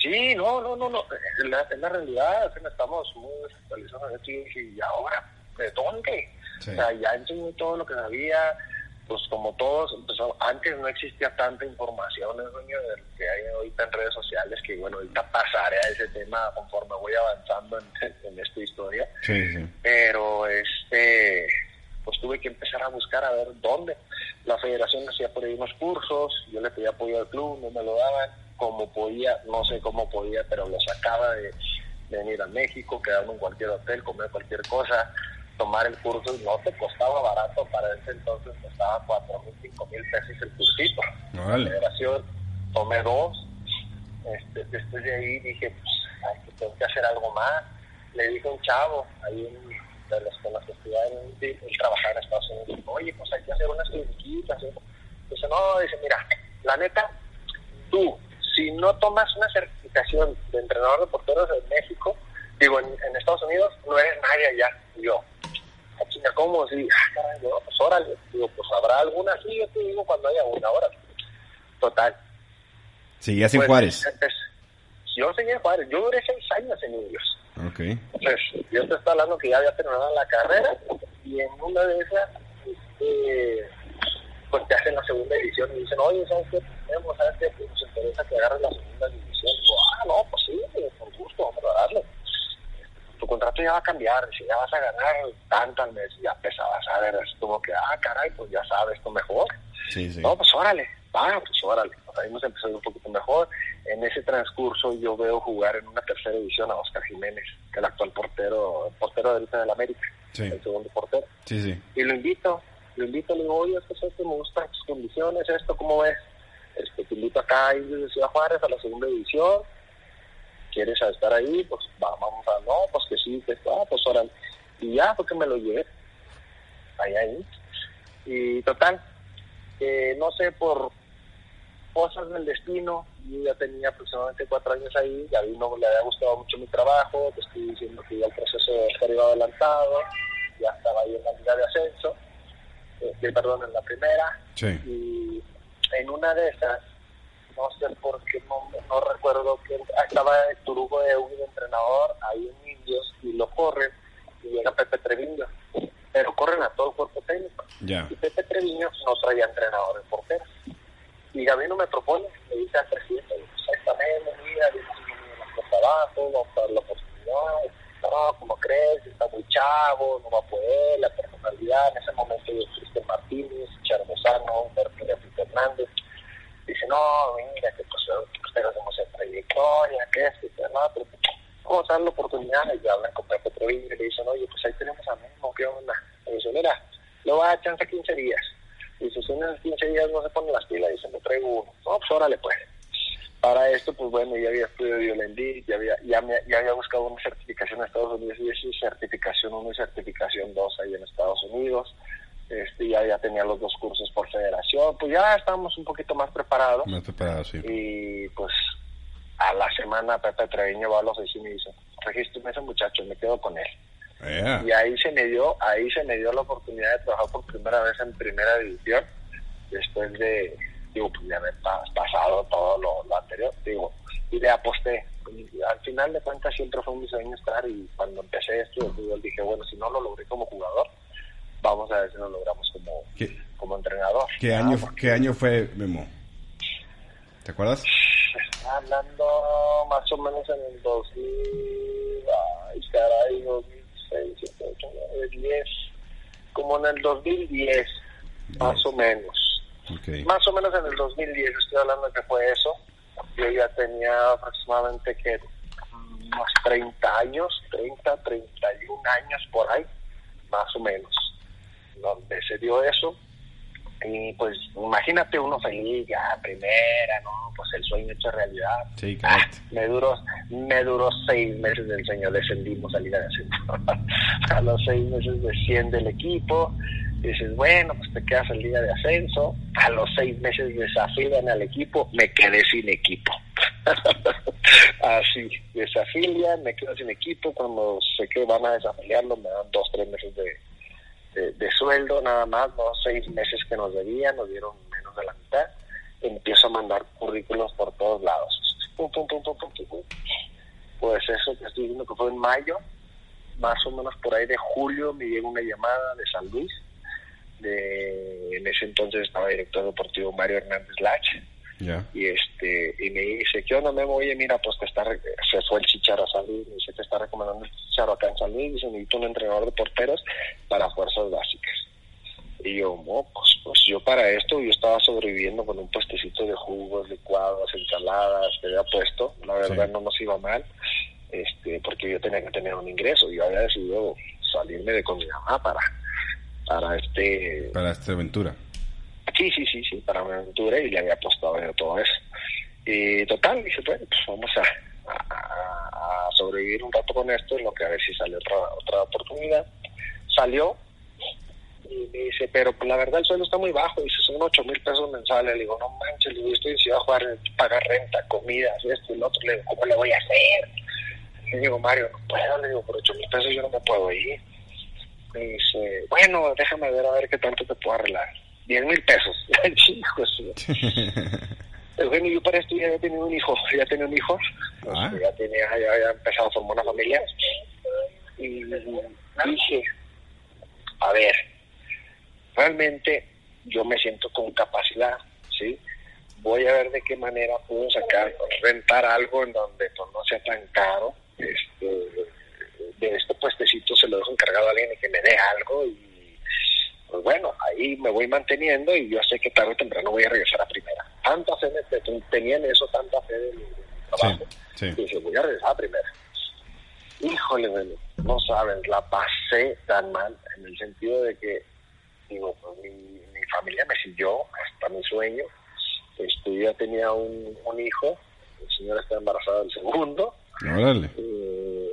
[SPEAKER 2] Sí, no, no, no, no. En la, la realidad estamos muy actualizados aquí. ¿Y ahora? ¿De dónde? O sea, ya enseñé todo lo que sabía. Pues como todos, empezó, antes no existía tanta información de lo que hay ahorita en redes sociales, que bueno, ahorita pasaré a ese tema conforme voy avanzando en, en esta historia. Sí, sí. Pero este pues tuve que empezar a buscar a ver dónde. La federación hacía por ahí unos cursos, yo le pedía apoyo al club, no me lo daban, como podía, no sé cómo podía, pero lo sacaba de, venir a México, quedarme en cualquier hotel, comer cualquier cosa, tomar el curso, no te costaba barato, para ese entonces costaba cuatro mil, cinco mil pesos el cursito. La federación, tomé dos, este, después de ahí dije, pues, hay que, tengo que hacer algo más. Le dije a un chavo, ahí un de las con las que él, trabajaba en Estados Unidos. Oye, pues hay que hacer unas cliniquitas. Dice, no, dice, mira, la neta, tú, si no tomas una certificación de entrenador de porteros en México, digo, en, Estados Unidos, no eres nadie allá. Y yo, chinga, ¿cómo? Sí, ah, caray, no, pues órale. Digo, pues habrá alguna, sí, yo te digo cuando haya una hora. Total.
[SPEAKER 1] Sí, ya sin pues, Juárez.
[SPEAKER 2] yo seguí en Juárez. Yo duré seis años en Indios. Okay. Entonces, yo te estoy hablando que ya había terminado la carrera y en una de esas, este, pues te hacen la segunda edición y dicen, oye, ¿sabes qué? Tenemos, ¿sabes qué? Pues nos interesa que agarres la segunda división. Y digo, ah, no, pues sí, por gusto, vamos a darle. Tu contrato ya va a cambiar, si ya vas a ganar tanto al mes, ya empezabas a ver, es como que, ah, caray, pues ya sabes, esto mejor. Sí, sí. No, pues órale, va, pues órale. Pues ahí hemos empezado un poquito mejor en ese transcurso yo veo jugar en una tercera edición a Oscar Jiménez, que es el actual portero, portero de del América, el segundo portero. Y lo invito, lo invito, le digo, oye, esto, esto me gustan tus condiciones, esto, ¿cómo ves? Este, te invito acá a ir de Ciudad Juárez a la segunda edición. ¿quieres estar ahí? Pues vamos a, no, pues que sí, que ah, pues ahora. Y ya, porque me lo llevé. Ahí, ahí. Y total, no sé, por cosas del destino, yo ya tenía aproximadamente cuatro años ahí, ya vino, le había gustado mucho mi trabajo, te estoy diciendo que ya el proceso de iba adelantado, ya estaba ahí en la liga de ascenso, eh, perdón, en la primera, y en una de esas, no sé por qué, no, no recuerdo que estaba el Turugo de un entrenador ahí en Indios y lo corren y llega Pepe Treviño, pero corren a todo el cuerpo técnico. Y Pepe Treviño no traía entrenador en portero. Y Gabino me propone, me dice al presidente, exactamente, mira, las abajo, vamos a dar la oportunidad, no, como crees, está muy chavo, no va a poder, la personalidad, en ese momento yo Cristian Martínez, Charo Mozano, Fernández, dice, no, mira, que pues ustedes hacemos en trayectoria, que es, que no, pero vamos a dar la oportunidad, y hablan con Pepe Treviño y le dicen, oye, pues ahí tenemos a Memo, ¿qué onda? Y dice, mira, lo va a dar chance 15 días. Dice, si en esos 15 días no se ponen las pilas, dice, me traigo uno. No, pues órale, pues. Para esto, pues bueno, ya había estudiado Violendí, ya había, ya, me, ya había buscado una certificación en Estados Unidos, y es certificación 1 y certificación 2 ahí en Estados Unidos. Este, ya, ya tenía los dos cursos por federación, pues ya estábamos un poquito más preparados.
[SPEAKER 1] Más preparados, sí.
[SPEAKER 2] Y pues a la semana Pepe Treviño va a los seis y me dice, regístrame ese muchacho, me quedo con él. Y ahí se me dio, ahí se me dio la oportunidad de trabajar por primera vez en primera división, después de, digo, pues, de haber pasado todo lo, anterior, digo, y le aposté. al final de cuentas siempre fue mi sueño estar y cuando empecé esto de fútbol dije, bueno, si no lo logré como jugador, vamos a ver si lo logramos como, como entrenador.
[SPEAKER 1] ¿Qué año, ¿Qué año fue Memo? ¿Te acuerdas?
[SPEAKER 2] Hablando más o menos en el 2000, ay, caray, 2000 6, 7, 8, 9, 10, como en el 2010, más o menos. Más o menos en el 2010, estoy hablando que fue eso. Yo ya tenía aproximadamente que unos 30 años, 30, 31 años por ahí, más o menos, donde se dio eso y pues imagínate uno feliz, ya primera, ¿no? Pues el sueño hecho realidad.
[SPEAKER 1] Sí,
[SPEAKER 2] ah, me duró, me duró seis meses del sueño, descendimos a Liga de Ascenso. a los seis meses desciende el equipo, dices, bueno, pues te quedas en Liga de Ascenso. A los seis meses desafilian al equipo, me quedé sin equipo. Así, desafilian, me quedo sin equipo. Cuando sé que van a desafiliarlo, me dan dos, tres meses de de, sueldo nada más, no seis meses que nos debían, nos dieron menos de la mitad. Empiezo a mandar currículos por todos lados. pues eso te estoy diciendo que fue en mayo, más o menos por ahí de julio me llega una llamada de San Luis, de, en ese entonces estaba director deportivo Mario Hernández Y este y me dice, ¿qué onda Memo? Oye, mira, pues que está, se fue el Chicharo a San Luis, me dice que está recomendando el Chicharo acá en San Luis, dice, necesito un entrenador de porteros para fuerzas básicas. Y yo, pues, pues yo para esto, yo estaba sobreviviendo con un puestecito de jugos, licuados, ensaladas, que había puesto, la verdad no nos iba mal, este porque yo tenía que tener un ingreso, yo había decidido salirme de con mi mamá para, para este...
[SPEAKER 1] Para esta aventura
[SPEAKER 2] Sí, sí, sí, sí, para mi aventura y le había apostado todo eso. Y total, dije, bueno, pues vamos a, sobrevivir un rato con esto, en lo que a ver si sale otra, otra oportunidad. Salió y me dice, pero pues la verdad el sueldo está muy bajo, dice, son ocho mil pesos mensuales. Le digo, no manches, le digo, estoy en Ciudad Juárez, pagar renta, comidas, esto y lo otro. Le digo, ¿cómo le voy a hacer? Le digo, Mario, no puedo, le digo, por ocho mil pesos yo no me puedo ir. Me dice, bueno, déjame ver a ver qué tanto te puedo arreglar. 10 mil pesos. Eugenio, yo para esto ya había tenido un hijo, ya tenía un hijo, ah. ya, tenía, ya había empezado a formar una familia. Y dije, a ver, realmente yo me siento con capacidad, ¿sí? Voy a ver de qué manera puedo sacar, rentar algo en donde pues, no sea tan caro. Este, de este puestecito se lo dejo encargado a alguien y que me dé algo y pues bueno, ahí me voy manteniendo y yo sé que tarde o temprano voy a regresar a primera. Tanta fe, me, tenían eso, tanta fe de mi, trabajo, sí, sí. y voy a regresar a primera. Híjole, bueno, no saben, la pasé tan mal en el sentido de que, digo, pues, mi, familia me siguió hasta mi sueño. Este, yo ya tenía un, un hijo, el señor está embarazado del segundo,
[SPEAKER 1] Órale.
[SPEAKER 2] Eh,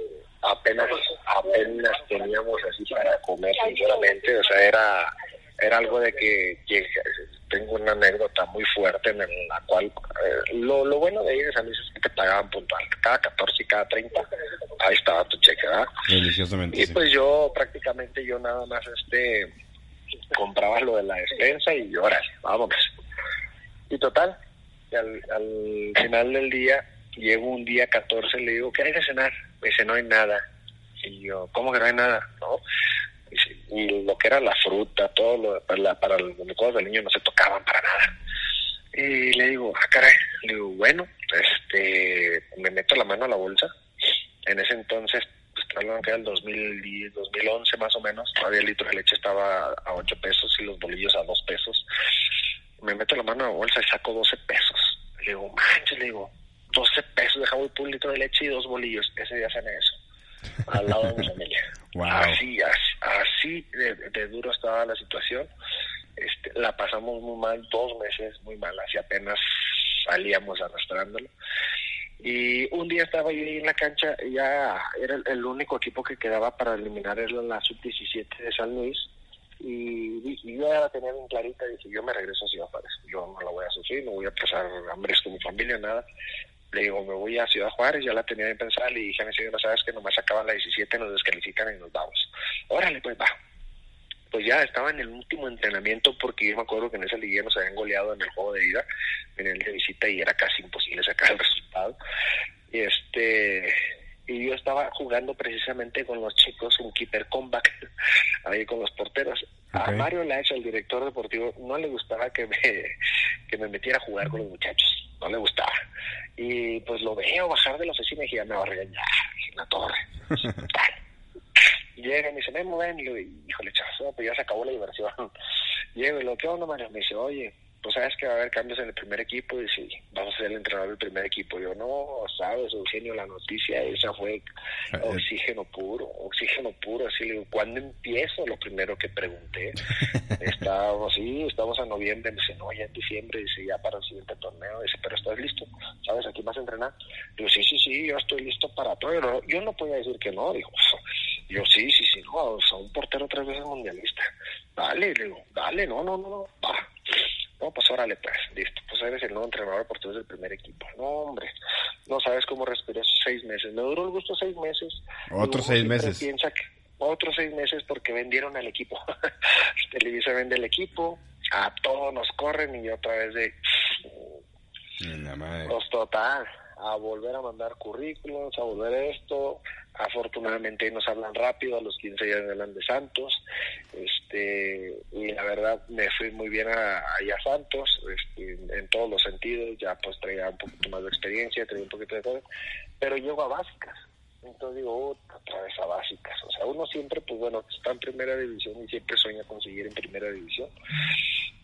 [SPEAKER 2] apenas, apenas teníamos así para comer, sinceramente. O sea, era, era algo de que, tengo una anécdota muy fuerte en la cual eh, lo, lo bueno de ellos a mí es que te pagaban puntual. Cada 14 y cada 30, ahí estaba tu cheque, ¿verdad?
[SPEAKER 1] Deliciosamente.
[SPEAKER 2] Y pues yo prácticamente yo nada más este compraba lo de la despensa y lloras, vámonos. Y total, al, al final del día, llego un día 14 y le digo, ¿qué hay de cenar? Me dice, no hay nada. Y yo, ¿cómo que no hay nada? ¿No? Y, lo que era la fruta, todo lo para, para los cosas del niño no se tocaban para nada. Y le digo, ah, caray, le digo, bueno, este, me meto la mano a la bolsa. En ese entonces, pues hablando que era el 2010, 2011 más o menos, todavía el litro de leche estaba a 8 pesos y los bolillos a 2 pesos. Me meto la mano a la bolsa y saco 12 pesos. Le digo, manches, le digo, 12 pesos, deja por un litro de leche y dos bolillos. Ese día cené eso, al lado de mi familia. Así, así, de, duro estaba la situación. Este, la pasamos muy mal, dos meses muy mal, así apenas salíamos arrastrándolo. Y un día estaba yo ahí en la cancha, ya era el, único equipo que quedaba para eliminar era la sub-17 de San Luis. Y, yo ya la tenía bien clarita, dije, yo me regreso a Ciudad Juárez, yo no la voy a sufrir, no voy a pasar hambre con mi familia, nada. Le digo, me voy a Ciudad Juárez, ya la tenía bien pensada, le dije a mi señora, sabes que nomás acaban la 17, nos descalifican y nos vamos. Órale, pues va. Pues ya estaba en el último entrenamiento porque yo me acuerdo que en esa liga nos habían goleado en el juego de ida, en el de visita y era casi imposible sacar el resultado. Y este y yo estaba jugando precisamente con los chicos un keeper comeback ahí con los porteros. A Mario Laech, el director deportivo, no le gustaba que me, que me metiera a jugar con los muchachos, no le gustaba. Y pues lo veo bajar de la oficina y dije, ya me va a regañar en la torre. Llega y me dice, ven, ven, y le digo, híjole, chaval, pues ya se acabó la diversión. Llego y lo que onda, Mario, me dice, oye, pues sabes que va a haber cambios en el primer equipo y si vas a ser el entrenador del primer equipo. Yo no, sabes, Eugenio, la noticia esa fue ah, oxígeno puro, oxígeno puro. Así le digo, ¿cuándo empiezo? Lo primero que pregunté. Estábamos, sí, estamos a noviembre, me dice, no, ya en diciembre, dice, ya para el siguiente torneo. Dice, pero estás listo, ¿sabes? Aquí vas a entrenar. Digo, sí, sí, sí, yo estoy listo para todo. Yo no podía decir que no, dijo, yo sí, sí, sí, no, o sea, un portero tres veces mundialista. Dale, le digo, dale, no, no, no, no, va no, pues órale, pues, listo, pues eres el nuevo entrenador por del primer equipo. No, hombre, no sabes cómo respiré esos seis meses. Me duró el gusto seis meses.
[SPEAKER 1] Otros seis meses.
[SPEAKER 2] Piensa que otros seis meses porque vendieron al equipo. Televisa vende el equipo, a todos nos corren y otra vez de... Pues total, a volver a mandar currículums, a volver esto, afortunadamente nos hablan rápido, a los 15 días hablan de Santos, este, y la verdad me fui muy bien a, a Santos, este, en todos los sentidos, ya pues traía un poquito más de experiencia, traía un poquito de todo, pero llego a básicas, entonces digo, otra vez a básicas, o sea, uno siempre, pues bueno, está en primera división y siempre sueña conseguir en primera división,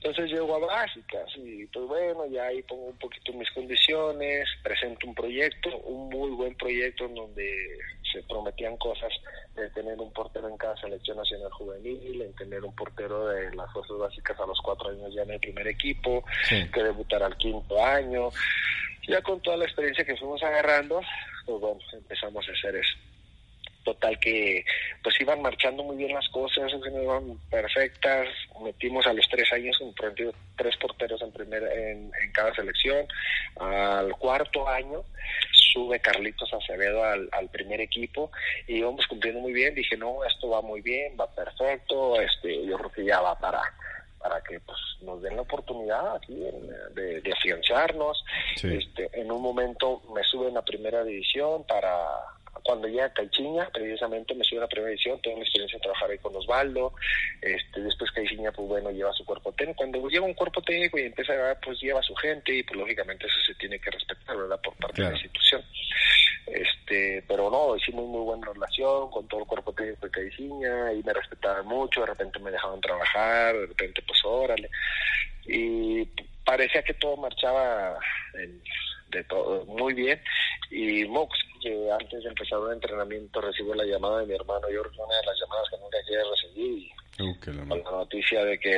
[SPEAKER 2] entonces llego a básicas y pues bueno, ya ahí pongo un poquito mis condiciones, presento un proyecto, un muy buen proyecto en donde se prometían cosas de tener un portero en cada selección nacional juvenil, en tener un portero de las fuerzas básicas a los cuatro años ya en el primer equipo, que debutara al quinto año. Ya con toda la experiencia que fuimos agarrando, pues bueno, empezamos a hacer eso total que pues iban marchando muy bien las cosas, iban perfectas, metimos a los tres años un tres porteros en, primer, en, cada selección, al cuarto año sube Carlitos Acevedo al, al primer equipo y íbamos cumpliendo muy bien, dije no, esto va muy bien, va perfecto, este yo creo que ya va para para que pues nos den la oportunidad aquí de, de afianzarnos. Este, en un momento me suben a primera división para cuando llega a Caichiña, precisamente me a la primera edición, tengo mi experiencia de trabajar ahí con Osvaldo, este, después Caichiña, pues bueno, lleva su cuerpo técnico, cuando lleva un cuerpo técnico y empieza a pues lleva su gente y pues lógicamente eso se tiene que respetar, ¿verdad?, por parte de la institución. Este, pero no, hicimos muy buena relación con todo el cuerpo técnico de Caichiña y me respetaban mucho, de repente me dejaban trabajar, de repente pues órale, y parecía que todo marchaba en de todo muy bien. Y Mox, que antes de empezar un entrenamiento recibo la llamada de mi hermano yo una de las llamadas que nunca quería recibir, uh, con la noticia de que,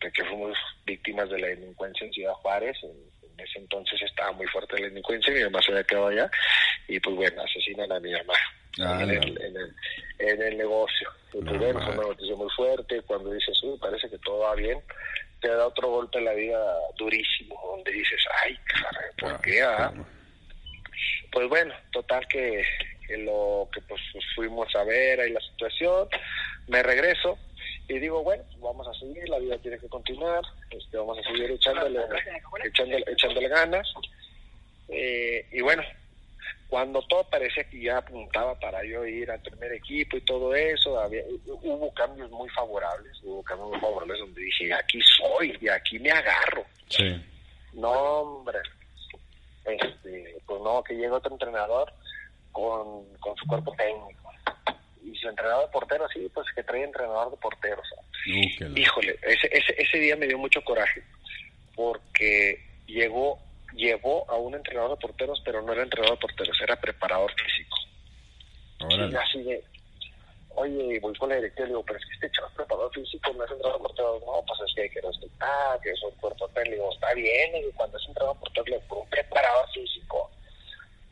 [SPEAKER 2] de que fuimos víctimas de la delincuencia en Ciudad Juárez. En, ese entonces estaba muy fuerte la delincuencia, mi mamá se había quedado allá. y pues bueno, asesinan a mi mamá en, el, en, el, negocio. Y pues bueno, fue una noticia muy fuerte. Cuando dices, uy, parece que todo va bien, te da otro golpe en la vida durísimo, donde dices, ay, caray, ¿por ah, qué? Ah? Pues bueno, total que, lo que pues fuimos a ver ahí la situación, me regreso y digo, bueno, vamos a seguir, la vida tiene que continuar, este, vamos a seguir echándole, echándole, echándole ganas. Eh, y bueno, cuando todo parecía que ya apuntaba para yo ir al primer equipo y todo eso, había, hubo cambios muy favorables, hubo cambios muy favorables donde dije, aquí soy, y aquí me agarro.
[SPEAKER 1] Sí.
[SPEAKER 2] No, hombre, este, pues no, que llega otro entrenador con, con su cuerpo técnico. Y su entrenador de porteros, sí, pues que trae entrenador de porteros. Híjole, ese, ese, ese día me dio mucho coraje, porque llegó llevó a un entrenador de porteros, pero no era entrenador de porteros, era preparador físico. Y así de, oye, voy con la directiva y digo, pero es que este chaval es preparador físico, no es entrenador de porteros. No, pues es que hay que respetar, que es un cuerpo técnico. Está bien, y cuando es entrenador de porteros, le un preparador físico.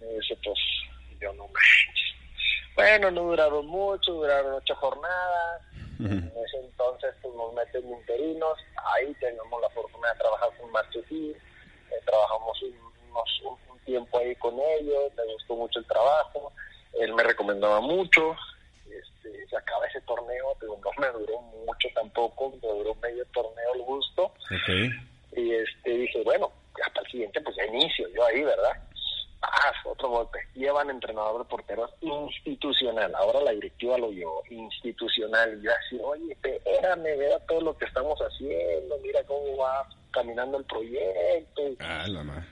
[SPEAKER 2] Me dice, pues, yo no manches. Bueno, no duraron mucho, duraron ocho jornadas. En ese entonces pues, nos meten interinos. Ahí tenemos la fortuna de trabajar con Marchesín eh, trabajamos unos, un, tiempo ahí con ellos, me gustó mucho el trabajo, él me recomendaba mucho, este, se acaba ese torneo, pero no me duró mucho tampoco, me duró medio torneo el gusto, y este dije, bueno, hasta el siguiente pues ya inicio yo ahí, ¿verdad? Ah, otro golpe. Llevan entrenador de porteros institucional. Ahora la directiva lo llevó institucional. Y yo así, oye, espérame, vea todo lo que estamos haciendo, mira cómo va caminando el proyecto.
[SPEAKER 1] Ah, la más.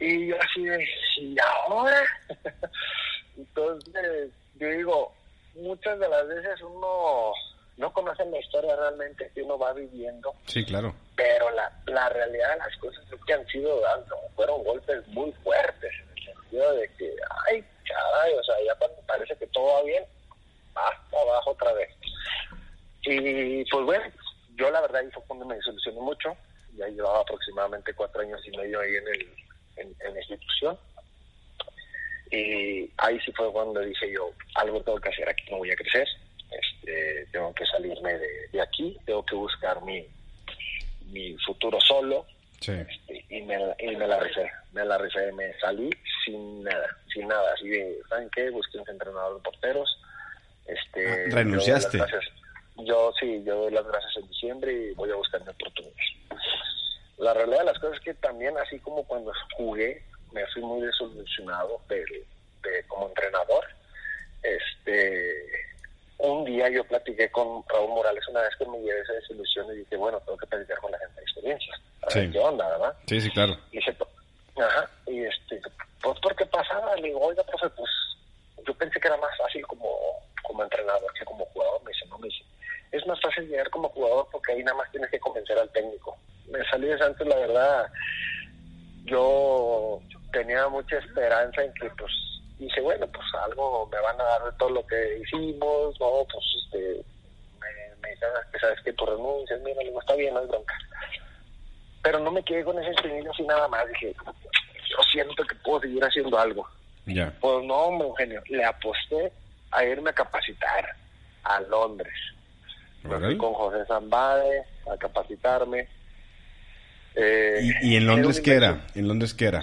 [SPEAKER 2] Y yo así de, ¿y ahora? Entonces, yo digo, muchas de las veces uno no conoce la historia realmente que uno va viviendo.
[SPEAKER 1] Sí, claro.
[SPEAKER 2] Pero la, la realidad de las cosas es que han sido, fueron golpes muy fuertes, sentido de que, ay, caray, o sea, ya cuando parece que todo va bien, hasta abajo otra vez. Y pues bueno, yo la verdad ahí fue cuando me desilusioné mucho ya llevaba aproximadamente cuatro años y medio ahí en, el, en, la institución. Y ahí sí fue cuando dije yo, algo tengo que hacer aquí, no voy a crecer, este, tengo que salirme de, aquí, tengo que buscar mi, mi futuro solo. Este, y, me, y me la rifé, me la rifé, me salí sin nada, sin nada, así de, ¿saben qué? Busqué un entrenador de porteros. Este,
[SPEAKER 1] ¿Renunciaste?
[SPEAKER 2] Yo, sí, yo doy las gracias en diciembre y voy a buscar mi oportunidad. La realidad de las cosas es que también, así como cuando jugué, me fui muy desilusionado de, como entrenador. Este, un día yo platiqué con Raúl Morales una vez que me llevé esa desilusión y dije, bueno, tengo que platicar con la gente de experiencia. sí. qué onda, ¿verdad?
[SPEAKER 1] Sí, sí, claro.
[SPEAKER 2] Y dice, ajá, y este, pues porque pasaba, le digo, oiga, profe, pues yo pensé que era más fácil como, como entrenador que como jugador. Me dice, no, me dice, es más fácil llegar como jugador porque ahí nada más tienes que convencer al técnico me salí de Santos, la verdad, yo tenía mucha esperanza en que, pues, dije, bueno, pues algo me van a dar de todo lo que hicimos, no, pues, este, me, me que sabes que tu renuncias, mira, no está bien, no hay bronca. Pero no me quedé con ese espinillo así nada más, dije, yo siento que puedo seguir haciendo algo. Pues no, hombre, Eugenio, le aposté a irme a capacitar a Londres. con José Zambade a capacitarme
[SPEAKER 1] eh, ¿Y, en Londres qué era? ¿En Londres qué era?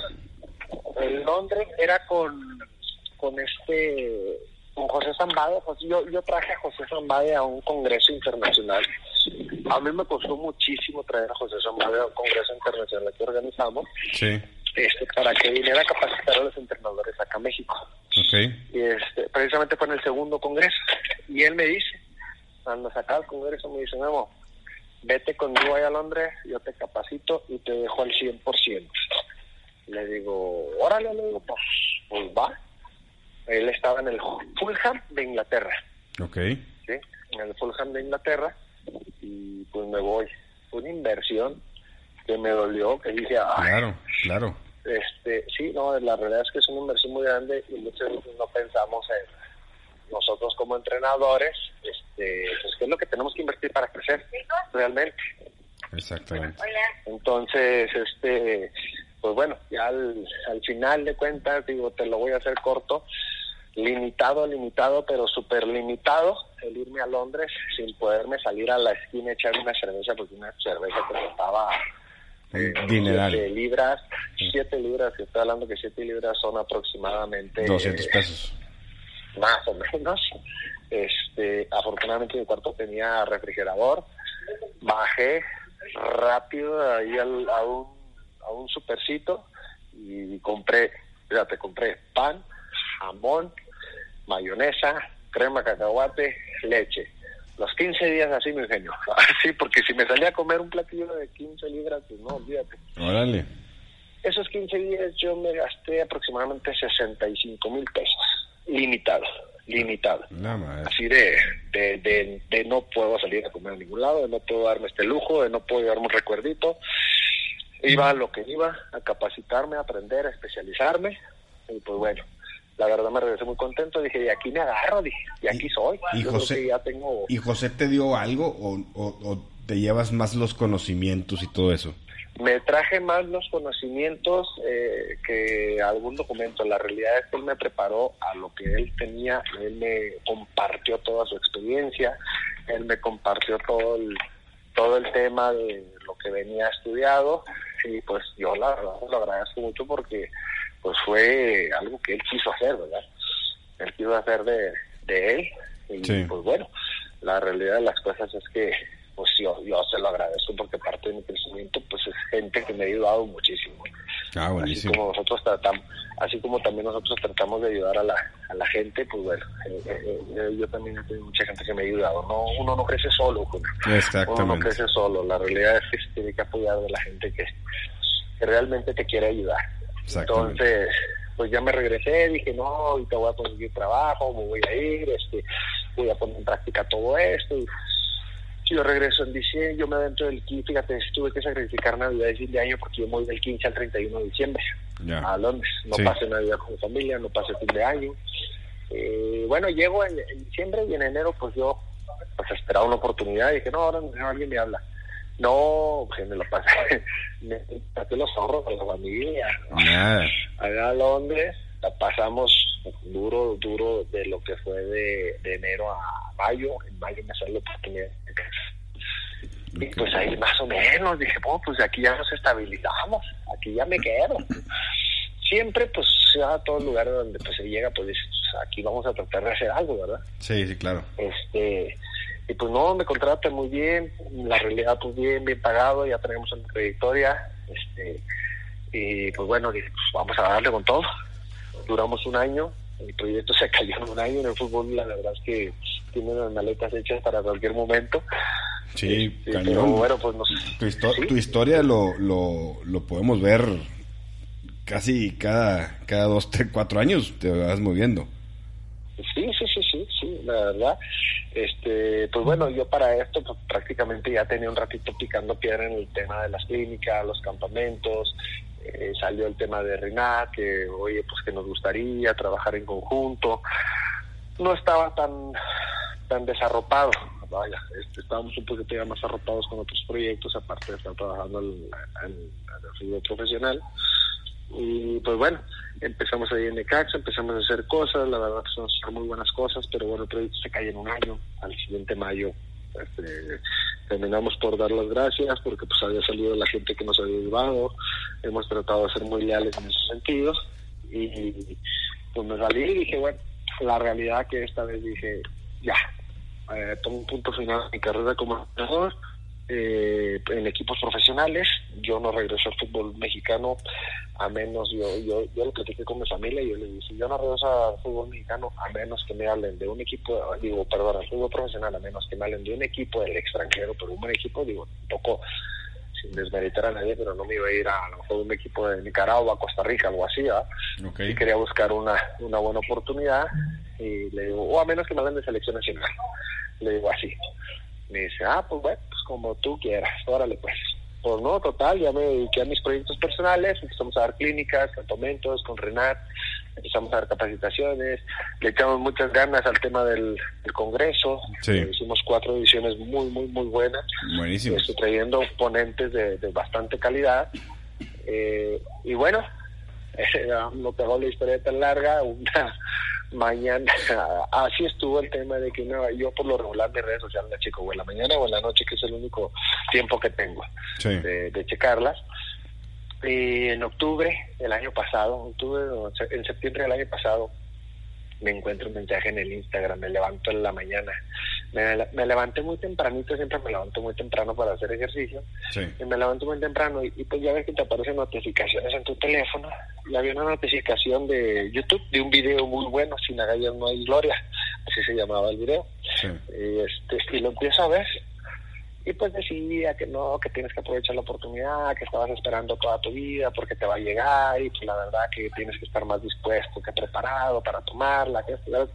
[SPEAKER 2] En Londres era con, con este con José Zambade. Yo, yo traje a José Zambade a un congreso internacional. A mí me costó muchísimo traer a José Zambade a un congreso internacional que organizamos.
[SPEAKER 1] Sí.
[SPEAKER 2] Este, para que viniera a capacitar a los entrenadores acá en México.
[SPEAKER 1] Okay.
[SPEAKER 2] Y este, precisamente fue en el segundo congreso. Y él me dice, cuando se acaba el congreso, me dice, Memo, vete conmigo allá a Londres, yo te capacito y te dejo al 100%. Le digo, órale, le digo, pues, pues va. Él estaba en el Fulham de Inglaterra.
[SPEAKER 1] Ok.
[SPEAKER 2] ¿sí? En el Fulham de Inglaterra y pues me voy. Fue una inversión que me dolió, que dije,
[SPEAKER 1] claro, claro.
[SPEAKER 2] Este, sí, no, la realidad es que es una inversión muy grande y muchas veces no pensamos en nosotros como entrenadores, este, pues qué es lo que tenemos que invertir para crecer realmente.
[SPEAKER 1] Exactamente.
[SPEAKER 2] Entonces, este, pues bueno, ya al, al final de cuentas, digo, te lo voy a hacer corto, limitado, limitado, pero súper limitado el irme a Londres sin poderme salir a la esquina y echarme una cerveza, porque una cerveza que costaba eh, siete libras, siete libras, que estoy hablando que siete libras son aproximadamente...
[SPEAKER 1] 200 pesos.
[SPEAKER 2] más o menos. Este, afortunadamente mi cuarto tenía refrigerador. Bajé rápido ahí al, a un, a un supercito y compré, fíjate, compré pan, jamón, mayonesa, crema cacahuate, leche. Los 15 días así, mi genio. Así, porque si me salía a comer un platillo de 15 libras, pues no, olvídate.
[SPEAKER 1] Órale.
[SPEAKER 2] Esos 15 días yo me gasté aproximadamente 65 mil pesos. Limitado, limitado. Así de, de, de, de, no puedo salir a comer a ningún lado, de no puedo darme este lujo, de no puedo darme un recuerdito. Iba a lo que iba, a capacitarme, a aprender, a especializarme. Y pues bueno, la verdad me regresé muy contento, dije, y aquí me agarro, dije, y aquí soy.
[SPEAKER 1] Y José, ya tengo... ¿Y José te dio algo o, o, te llevas más los conocimientos y todo eso?
[SPEAKER 2] Me traje más los conocimientos eh, que algún documento. La realidad es que él me preparó a lo que él tenía, él me compartió toda su experiencia, él me compartió todo el, todo el tema de lo que venía estudiado y pues yo la verdad lo agradezco mucho porque pues fue algo que él quiso hacer, ¿verdad? Él quiso hacer de, de él y pues bueno, la realidad de las cosas es que pues yo, yo se lo agradezco porque parte de mi crecimiento pues es gente que me ha ayudado muchísimo.
[SPEAKER 1] Ah, buenísimo.
[SPEAKER 2] Así como nosotros tratamos, así como también nosotros tratamos de ayudar a la, a la gente, pues bueno, eh, eh, eh, yo también he tenido mucha gente que me ha ayudado. No, uno no crece solo,
[SPEAKER 1] Exactamente.
[SPEAKER 2] uno no crece solo. La realidad es que se tiene que apoyar de la gente que, que realmente te quiere ayudar. Entonces, pues ya me regresé, dije, no, y te voy a conseguir trabajo, me voy a ir, este, voy a poner en práctica todo esto. Y yo regreso en diciembre, yo me adentro del 15, fíjate, tuve que sacrificar Navidad y fin de año porque yo me voy del 15 al 31 de diciembre a Londres. No pasé Navidad con mi familia, no pasé fin de año. Eh, bueno, llego en, diciembre y en enero pues yo pues esperaba una oportunidad y dije, no, ahora alguien me habla no, que me lo pasé, me pasé los ahorros con la familia. Allá a Londres la pasamos duro, duro de lo que fue de, enero a mayo. En mayo me salió la oportunidad y pues ahí más o menos dije, bueno, pues aquí ya nos estabilizamos, aquí ya me quedo. Siempre, pues, a todo lugar donde pues, se llega, pues dices, pues, aquí vamos a tratar de hacer algo, ¿verdad?
[SPEAKER 1] Sí, sí, claro.
[SPEAKER 2] Este, y pues no, me contratan muy bien, la realidad pues bien, bien pagado, ya tenemos una trayectoria, este, y pues bueno, pues vamos a darle con todo. Duramos un año, el proyecto se cayó en un año, en el fútbol la verdad es que tiene unas maletas hechas para cualquier momento.
[SPEAKER 1] Sí, este, bueno, pues tu, tu, historia lo, lo, lo podemos ver casi cada, cada dos, tres, cuatro años, te vas moviendo.
[SPEAKER 2] Sí, sí, sí, sí, sí, la verdad. Este, pues bueno, yo para esto pues, prácticamente ya tenía un ratito picando piedra en el tema de las clínicas, los campamentos, eh, salió el tema de Renat, que oye, pues que nos gustaría trabajar en conjunto. No estaba tan tan desarropado, vaya, este, estábamos un poquito ya más arropados con otros proyectos, aparte de estar trabajando en, en, el profesional. Y pues bueno, empezamos ahí en Necaxa, empezamos a hacer cosas, la verdad son, muy buenas cosas, pero bueno, el proyecto se cae en un año, al siguiente mayo este, terminamos por dar las gracias porque pues había salido la gente que nos había ayudado, hemos tratado de ser muy leales en ese sentido y pues me salí y dije, bueno, la realidad que esta vez dije, ya, eh, pongo un punto final a mi carrera como entrenador, eh, en equipos profesionales. Yo no regreso al fútbol mexicano a menos, yo, yo, yo lo platiqué con mi familia y yo le dije, yo no regreso al fútbol mexicano a menos que me hablen de un equipo, digo, perdón, al fútbol profesional, a menos que me hablen de un equipo del extranjero, pero un buen equipo, digo, un poco sin desmeritar a nadie, pero no me iba a ir a, lo mejor un equipo de Nicaragua, Costa Rica, algo así, Y quería buscar una, una buena oportunidad y le digo, o a menos que me hablen de selección nacional, le digo así. Me dice, ah, pues bueno, pues como tú quieras, órale pues. Pues no, total, ya me dediqué a mis proyectos personales, empezamos a dar clínicas, campamentos con Renat, empezamos a dar capacitaciones, le echamos muchas ganas al tema del, congreso, eh, hicimos cuatro ediciones muy, muy, muy buenas,
[SPEAKER 1] Buenísimo.
[SPEAKER 2] Estoy trayendo ponentes de, bastante calidad, Eh, y bueno, no pegó la historia tan larga, una mañana, así estuvo el tema de que no, yo por lo regular de redes sociales la checo o en la mañana o en la noche, que es el único tiempo que tengo de, de, checarlas. Y en octubre del año pasado, octubre, en septiembre del año pasado, me encuentro un mensaje en el Instagram, me levanto en la mañana. Me, levanté muy tempranito, siempre me levanto muy temprano para hacer ejercicio. Y me levanto muy temprano y, pues ya ves que te aparecen notificaciones en tu teléfono. Y había una notificación de YouTube de un video muy bueno, Sin agallas no hay gloria, así se llamaba el video. Y, este, y lo empiezo a ver y pues decía que no, que tienes que aprovechar la oportunidad, que estabas esperando toda tu vida porque te va a llegar y que la verdad que tienes que estar más dispuesto que preparado para tomarla. Que esto,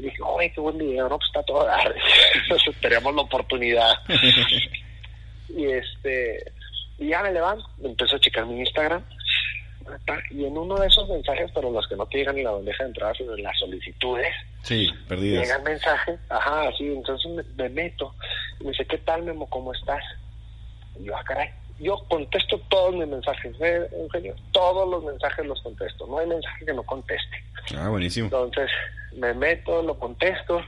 [SPEAKER 2] y dije, oye, qué buen video, no, pues está todo dar. Entonces esperamos la oportunidad. y este, y ya me levanto, empiezo a checar mi Instagram y en uno de esos mensajes, pero los que no te llegan en la bandeja de entrada, sino en las solicitudes,
[SPEAKER 1] sí, perdidas.
[SPEAKER 2] llegan mensajes, ajá, sí, entonces me, meto y me dice, ¿qué tal, Memo? ¿Cómo estás? Y yo, ah, caray, yo contesto todos mis mensajes, ¿eh, Eugenio? Todos los mensajes los contesto, no hay mensaje que no conteste.
[SPEAKER 1] Ah, buenísimo.
[SPEAKER 2] Entonces, me meto, lo contesto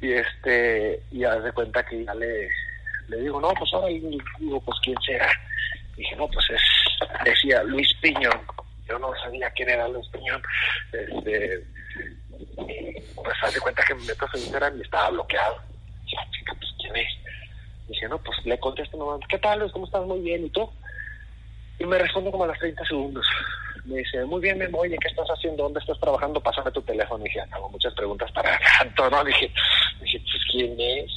[SPEAKER 2] y este, y haz de cuenta que ya le, le digo, no, pues ahora digo, pues quién será. dije, no, pues es, decía Luis Piñón yo no sabía quién era Luis Piñón. Este, pues hace cuenta que me meto a su Instagram y estaba bloqueado. Ya, chica, pues quién es. Dice, no, pues le contesto nomás, ¿qué tal Luis? ¿Cómo estás? Muy bien, ¿y tú? Y me responde como a los 30 segundos. Me dice, muy bien, Memo, oye, ¿qué estás haciendo? ¿Dónde estás trabajando? Pásame tu teléfono. Y dije, hago muchas preguntas para tanto, ¿no? Dije, dije, pues, ¿quién es?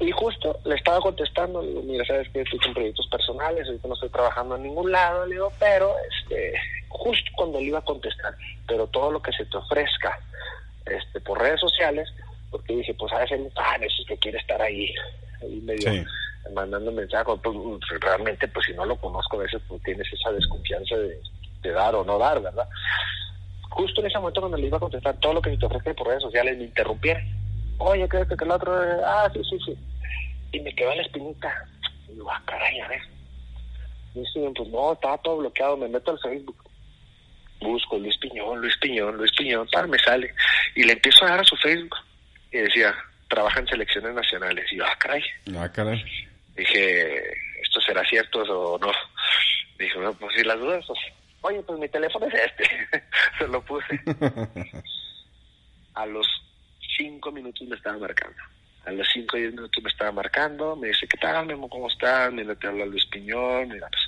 [SPEAKER 2] Y justo le estaba contestando, mira, sabes que estoy con proyectos personales, ahorita no estoy trabajando en ningún lado, le digo, pero este, justo cuando le iba a contestar, pero todo lo que se te ofrezca este, por redes sociales, porque dije, pues a veces un fan, eso es que quiere estar ahí, ahí medio mandando mensajes, pues, realmente pues si no lo conozco a veces pues tienes esa desconfianza de, dar o no dar, ¿verdad? Justo en ese momento cuando le iba a contestar todo lo que se te ofrece por redes sociales, me interrumpieron. Oye, creo que el otro, ah, sí, sí, sí y me quedó la espinita. Y digo, ah, caray, a ver. Y dice, pues no, estaba todo bloqueado, me meto al Facebook. Busco Luis Piñón, Luis Piñón, Luis Piñón, tal, me sale. Y le empiezo a dar a su Facebook. Y decía, trabaja en selecciones nacionales. Y yo, ah, caray.
[SPEAKER 1] Ah, caray.
[SPEAKER 2] Dije, ¿esto será cierto o no? Dije, no, pues si las dudas, pues, oye, pues mi teléfono es este. Se lo puse. a los cinco minutos me estaba marcando a los 5 o 10 minutos me estaba marcando, me dice, ¿qué tal, Memo? ¿Cómo estás? Mira, te habla Luis Piñón, mira, pues,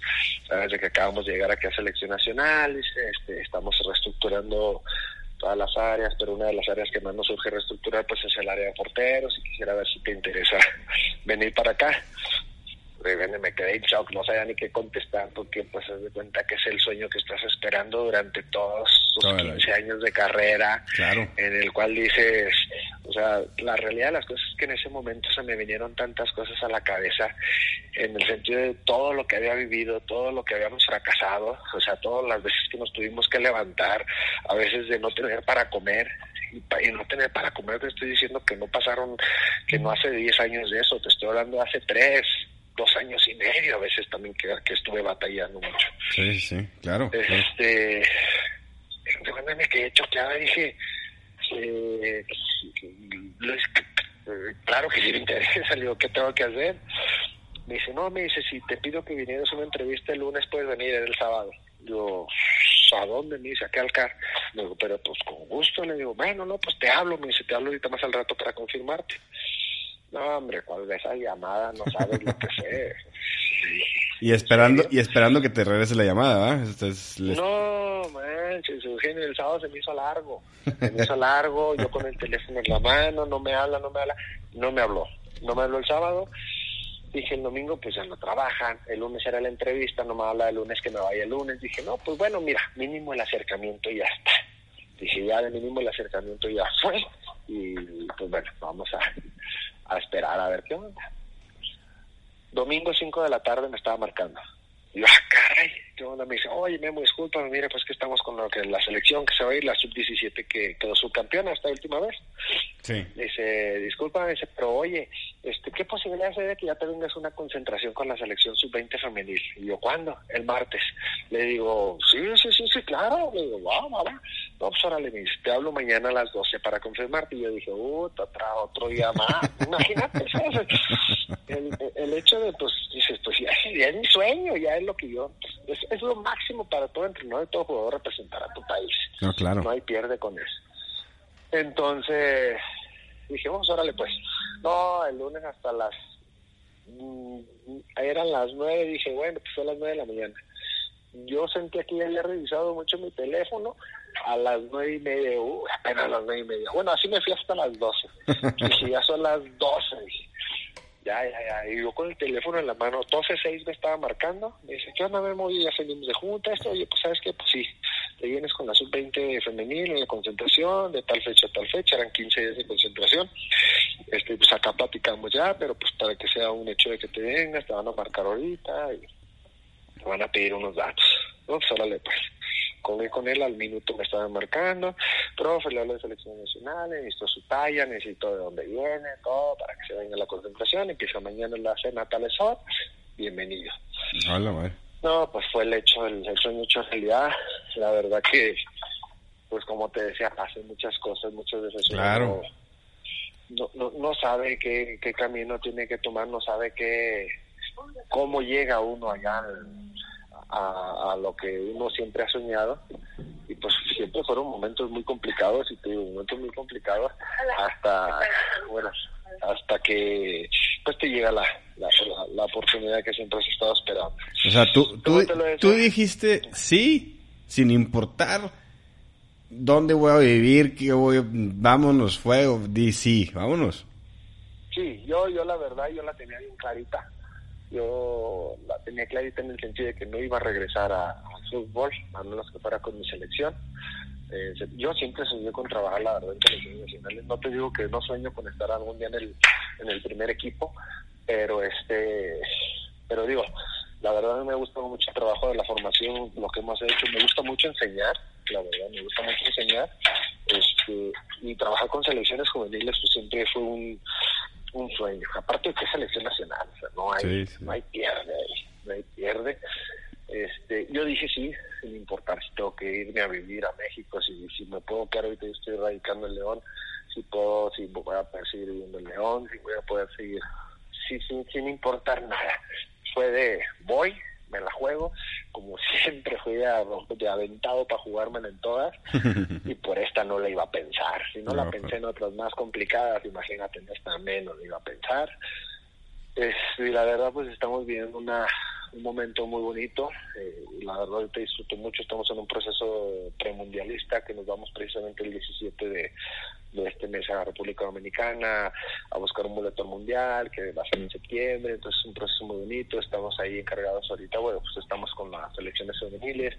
[SPEAKER 2] sabes de que acabamos de llegar aquí a Selección Nacional, dice, este, estamos reestructurando todas las áreas, pero una de las áreas que más nos surge reestructurar, pues es el área de porteros, y quisiera ver si te interesa venir para acá me quedé en shock, no sabía ni qué contestar porque pues se de cuenta que es el sueño que estás esperando durante todos sus 15 años de carrera, en el cual dices, o sea, la realidad de las cosas es que en ese momento se me vinieron tantas cosas a la cabeza, en el sentido de todo lo que había vivido, todo lo que habíamos fracasado, o sea, todas las veces que nos tuvimos que levantar, a veces de no tener para comer, y no tener para comer te estoy diciendo que no pasaron, que no hace 10 años de eso, te estoy hablando hace 3, dos años y medio a veces también que, que estuve batallando mucho.
[SPEAKER 1] Sí, sí, claro.
[SPEAKER 2] Este, claro. me quedé choqueada, dije, eh, claro que sí me interesa, le digo, ¿qué tengo que hacer? Me dice, no, me dice, si te pido que vinieras a una entrevista el lunes, puedes venir el sábado. Yo, ¿a dónde? Me dice, aquí al CAR. Me digo, pero pues con gusto. Le digo, bueno, no, pues te hablo. Me dice, te hablo ahorita más al rato para confirmarte. No, hombre, cuál de esa llamada no sabes lo que sé.
[SPEAKER 1] Y esperando, y esperando que te regrese la llamada, ¿verdad?
[SPEAKER 2] No, manches, Eugenio, el sábado se me hizo largo. Se me hizo largo, yo con el teléfono en la mano, no me habla, no me habla. No me habló. No me habló el sábado. Dije el domingo, pues ya no trabajan. El lunes era la entrevista, no me habla el lunes que me vaya el lunes. Dije, no, pues bueno, mira, mínimo el acercamiento y ya está. Dije, ya de mínimo el acercamiento ya fue. Y pues bueno, vamos a, a esperar a ver qué onda. Domingo 5 de la tarde me estaba marcando. Y yo, ah, caray. Me dice, oye, Memo, disculpa, mira, pues que estamos con lo que la selección que se va a ir, la sub-17 que quedó subcampeona esta última vez.
[SPEAKER 1] Sí.
[SPEAKER 2] Dice, disculpa, dice, pero oye, este, ¿qué posibilidad hay de que ya te vengas una concentración con la selección sub-20 femenil? Y yo, ¿cuándo? El martes. Le digo, sí, sí, sí, sí, claro. Le digo, va, va, va. No, pues órale, me dice, te hablo mañana a las 12 para confirmarte. Y yo dije, uh, otra, otro día más. Imagínate, El, el, hecho de, pues, dices, pues ya, ya, es mi sueño, ya es lo que yo, es, es lo máximo para todo entrenador y todo jugador representar a tu país.
[SPEAKER 1] No, claro.
[SPEAKER 2] No hay pierde con eso. Entonces, dije, vamos, órale pues. No, el lunes hasta las... Mm, eran las nueve, dije, bueno, pues fue las nueve de la mañana. Yo sentí que ya había revisado mucho mi teléfono a las nueve y media, uh, apenas a las nueve y media. Bueno, así me fui hasta las doce. dije, ya son las doce. Ya, ya, ya. Y yo con el teléfono en la mano, 12.6 me estaba marcando. Me dice, ¿qué onda, Memo? Ya salimos de junta. Esto, oye, pues, ¿sabes qué? Pues sí, te vienes con la sub-20 femenil en la concentración, de tal fecha a tal fecha. Eran 15 días de concentración. Este, pues acá platicamos ya, pero pues para que sea un hecho de que te vengas, te van a marcar ahorita y te van a pedir unos datos. No, pues órale, pues con, con él al minuto me estaba marcando, profe, le hablo de selección nacional, necesito su talla, necesito de dónde viene, todo, para que se venga la concentración, empieza mañana la cena tal hora, bienvenido.
[SPEAKER 1] Hola,
[SPEAKER 2] no, pues fue el hecho, el, sueño hecho realidad, la verdad que, pues como te decía, hace muchas cosas, muchas veces
[SPEAKER 1] claro.
[SPEAKER 2] no, no, no sabe qué, qué camino tiene que tomar, no sabe qué, cómo llega uno allá a, lo que uno siempre ha soñado. Y pues siempre fueron momentos muy complicados y te digo momentos muy complicados hasta bueno hasta que pues te llega la, la, oportunidad que siempre has estado esperando.
[SPEAKER 1] O sea tú tú, dijiste sí sin importar dónde voy a vivir que voy vámonos fuego di sí vámonos
[SPEAKER 2] sí yo yo la verdad yo la tenía bien clarita yo la tenía clarita en el sentido de que no iba a regresar al fútbol, a menos que fuera con mi selección. Eh, yo siempre soñé con trabajar, la verdad, en selecciones nacionales. No te digo que no sueño con estar algún día en el, en el primer equipo, pero este, pero digo, la verdad me gusta mucho el trabajo de la formación, lo que hemos hecho. Me gusta mucho enseñar, la verdad, me gusta mucho enseñar. Este, y trabajar con selecciones juveniles pues siempre fue un, un sueño. Aparte de que selección no hay, pierde ahí, no hay pierde. Este, yo dije sí, sin importar si tengo que irme a vivir a México, si, si me puedo quedar ahorita, yo estoy radicando en León, si puedo, si voy a poder seguir viviendo en León, si voy a poder seguir, sí, sin, sin importar nada. Fue de voy, me la juego, como siempre fui de aventado para jugármela en todas, y por esta no la iba a pensar. Si no, la pensé en otras más complicadas, imagínate en esta menos la iba a pensar. Es, y la verdad, pues estamos viviendo una, un momento muy bonito. Eh, la verdad, te disfruto mucho. Estamos en un proceso premundialista que nos vamos precisamente el 17 de, de este mes a la República Dominicana a buscar un boleto mundial que va a ser en septiembre, entonces es un proceso muy bonito, estamos ahí encargados ahorita, bueno, pues estamos con las selecciones juveniles,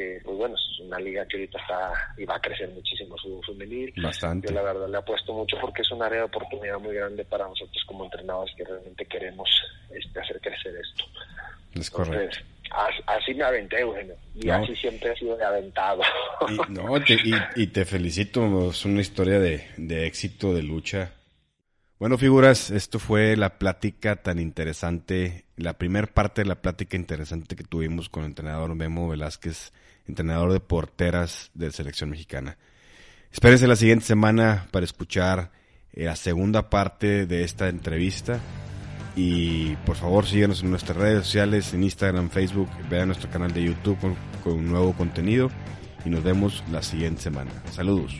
[SPEAKER 2] que pues bueno, es una liga que ahorita está y va a crecer muchísimo su femenil.
[SPEAKER 1] Bastante.
[SPEAKER 2] Yo la verdad le apuesto mucho porque es un área de oportunidad muy grande para nosotros como entrenadores que realmente queremos este, hacer crecer esto.
[SPEAKER 1] Es correcto
[SPEAKER 2] así me aventé, Eugenio. Y así siempre he sido de aventado.
[SPEAKER 1] Y, no, y, te felicito, es una historia de, de, éxito, de lucha. Bueno, figuras, esto fue la plática tan interesante, la primera parte de la plática interesante que tuvimos con el entrenador Memo Velázquez, entrenador de porteras de selección mexicana. Espérense la siguiente semana para escuchar eh, la segunda parte de esta entrevista. Y por favor síguenos en nuestras redes sociales, en Instagram, Facebook, vean nuestro canal de YouTube con, con nuevo contenido y nos vemos la siguiente semana. Saludos.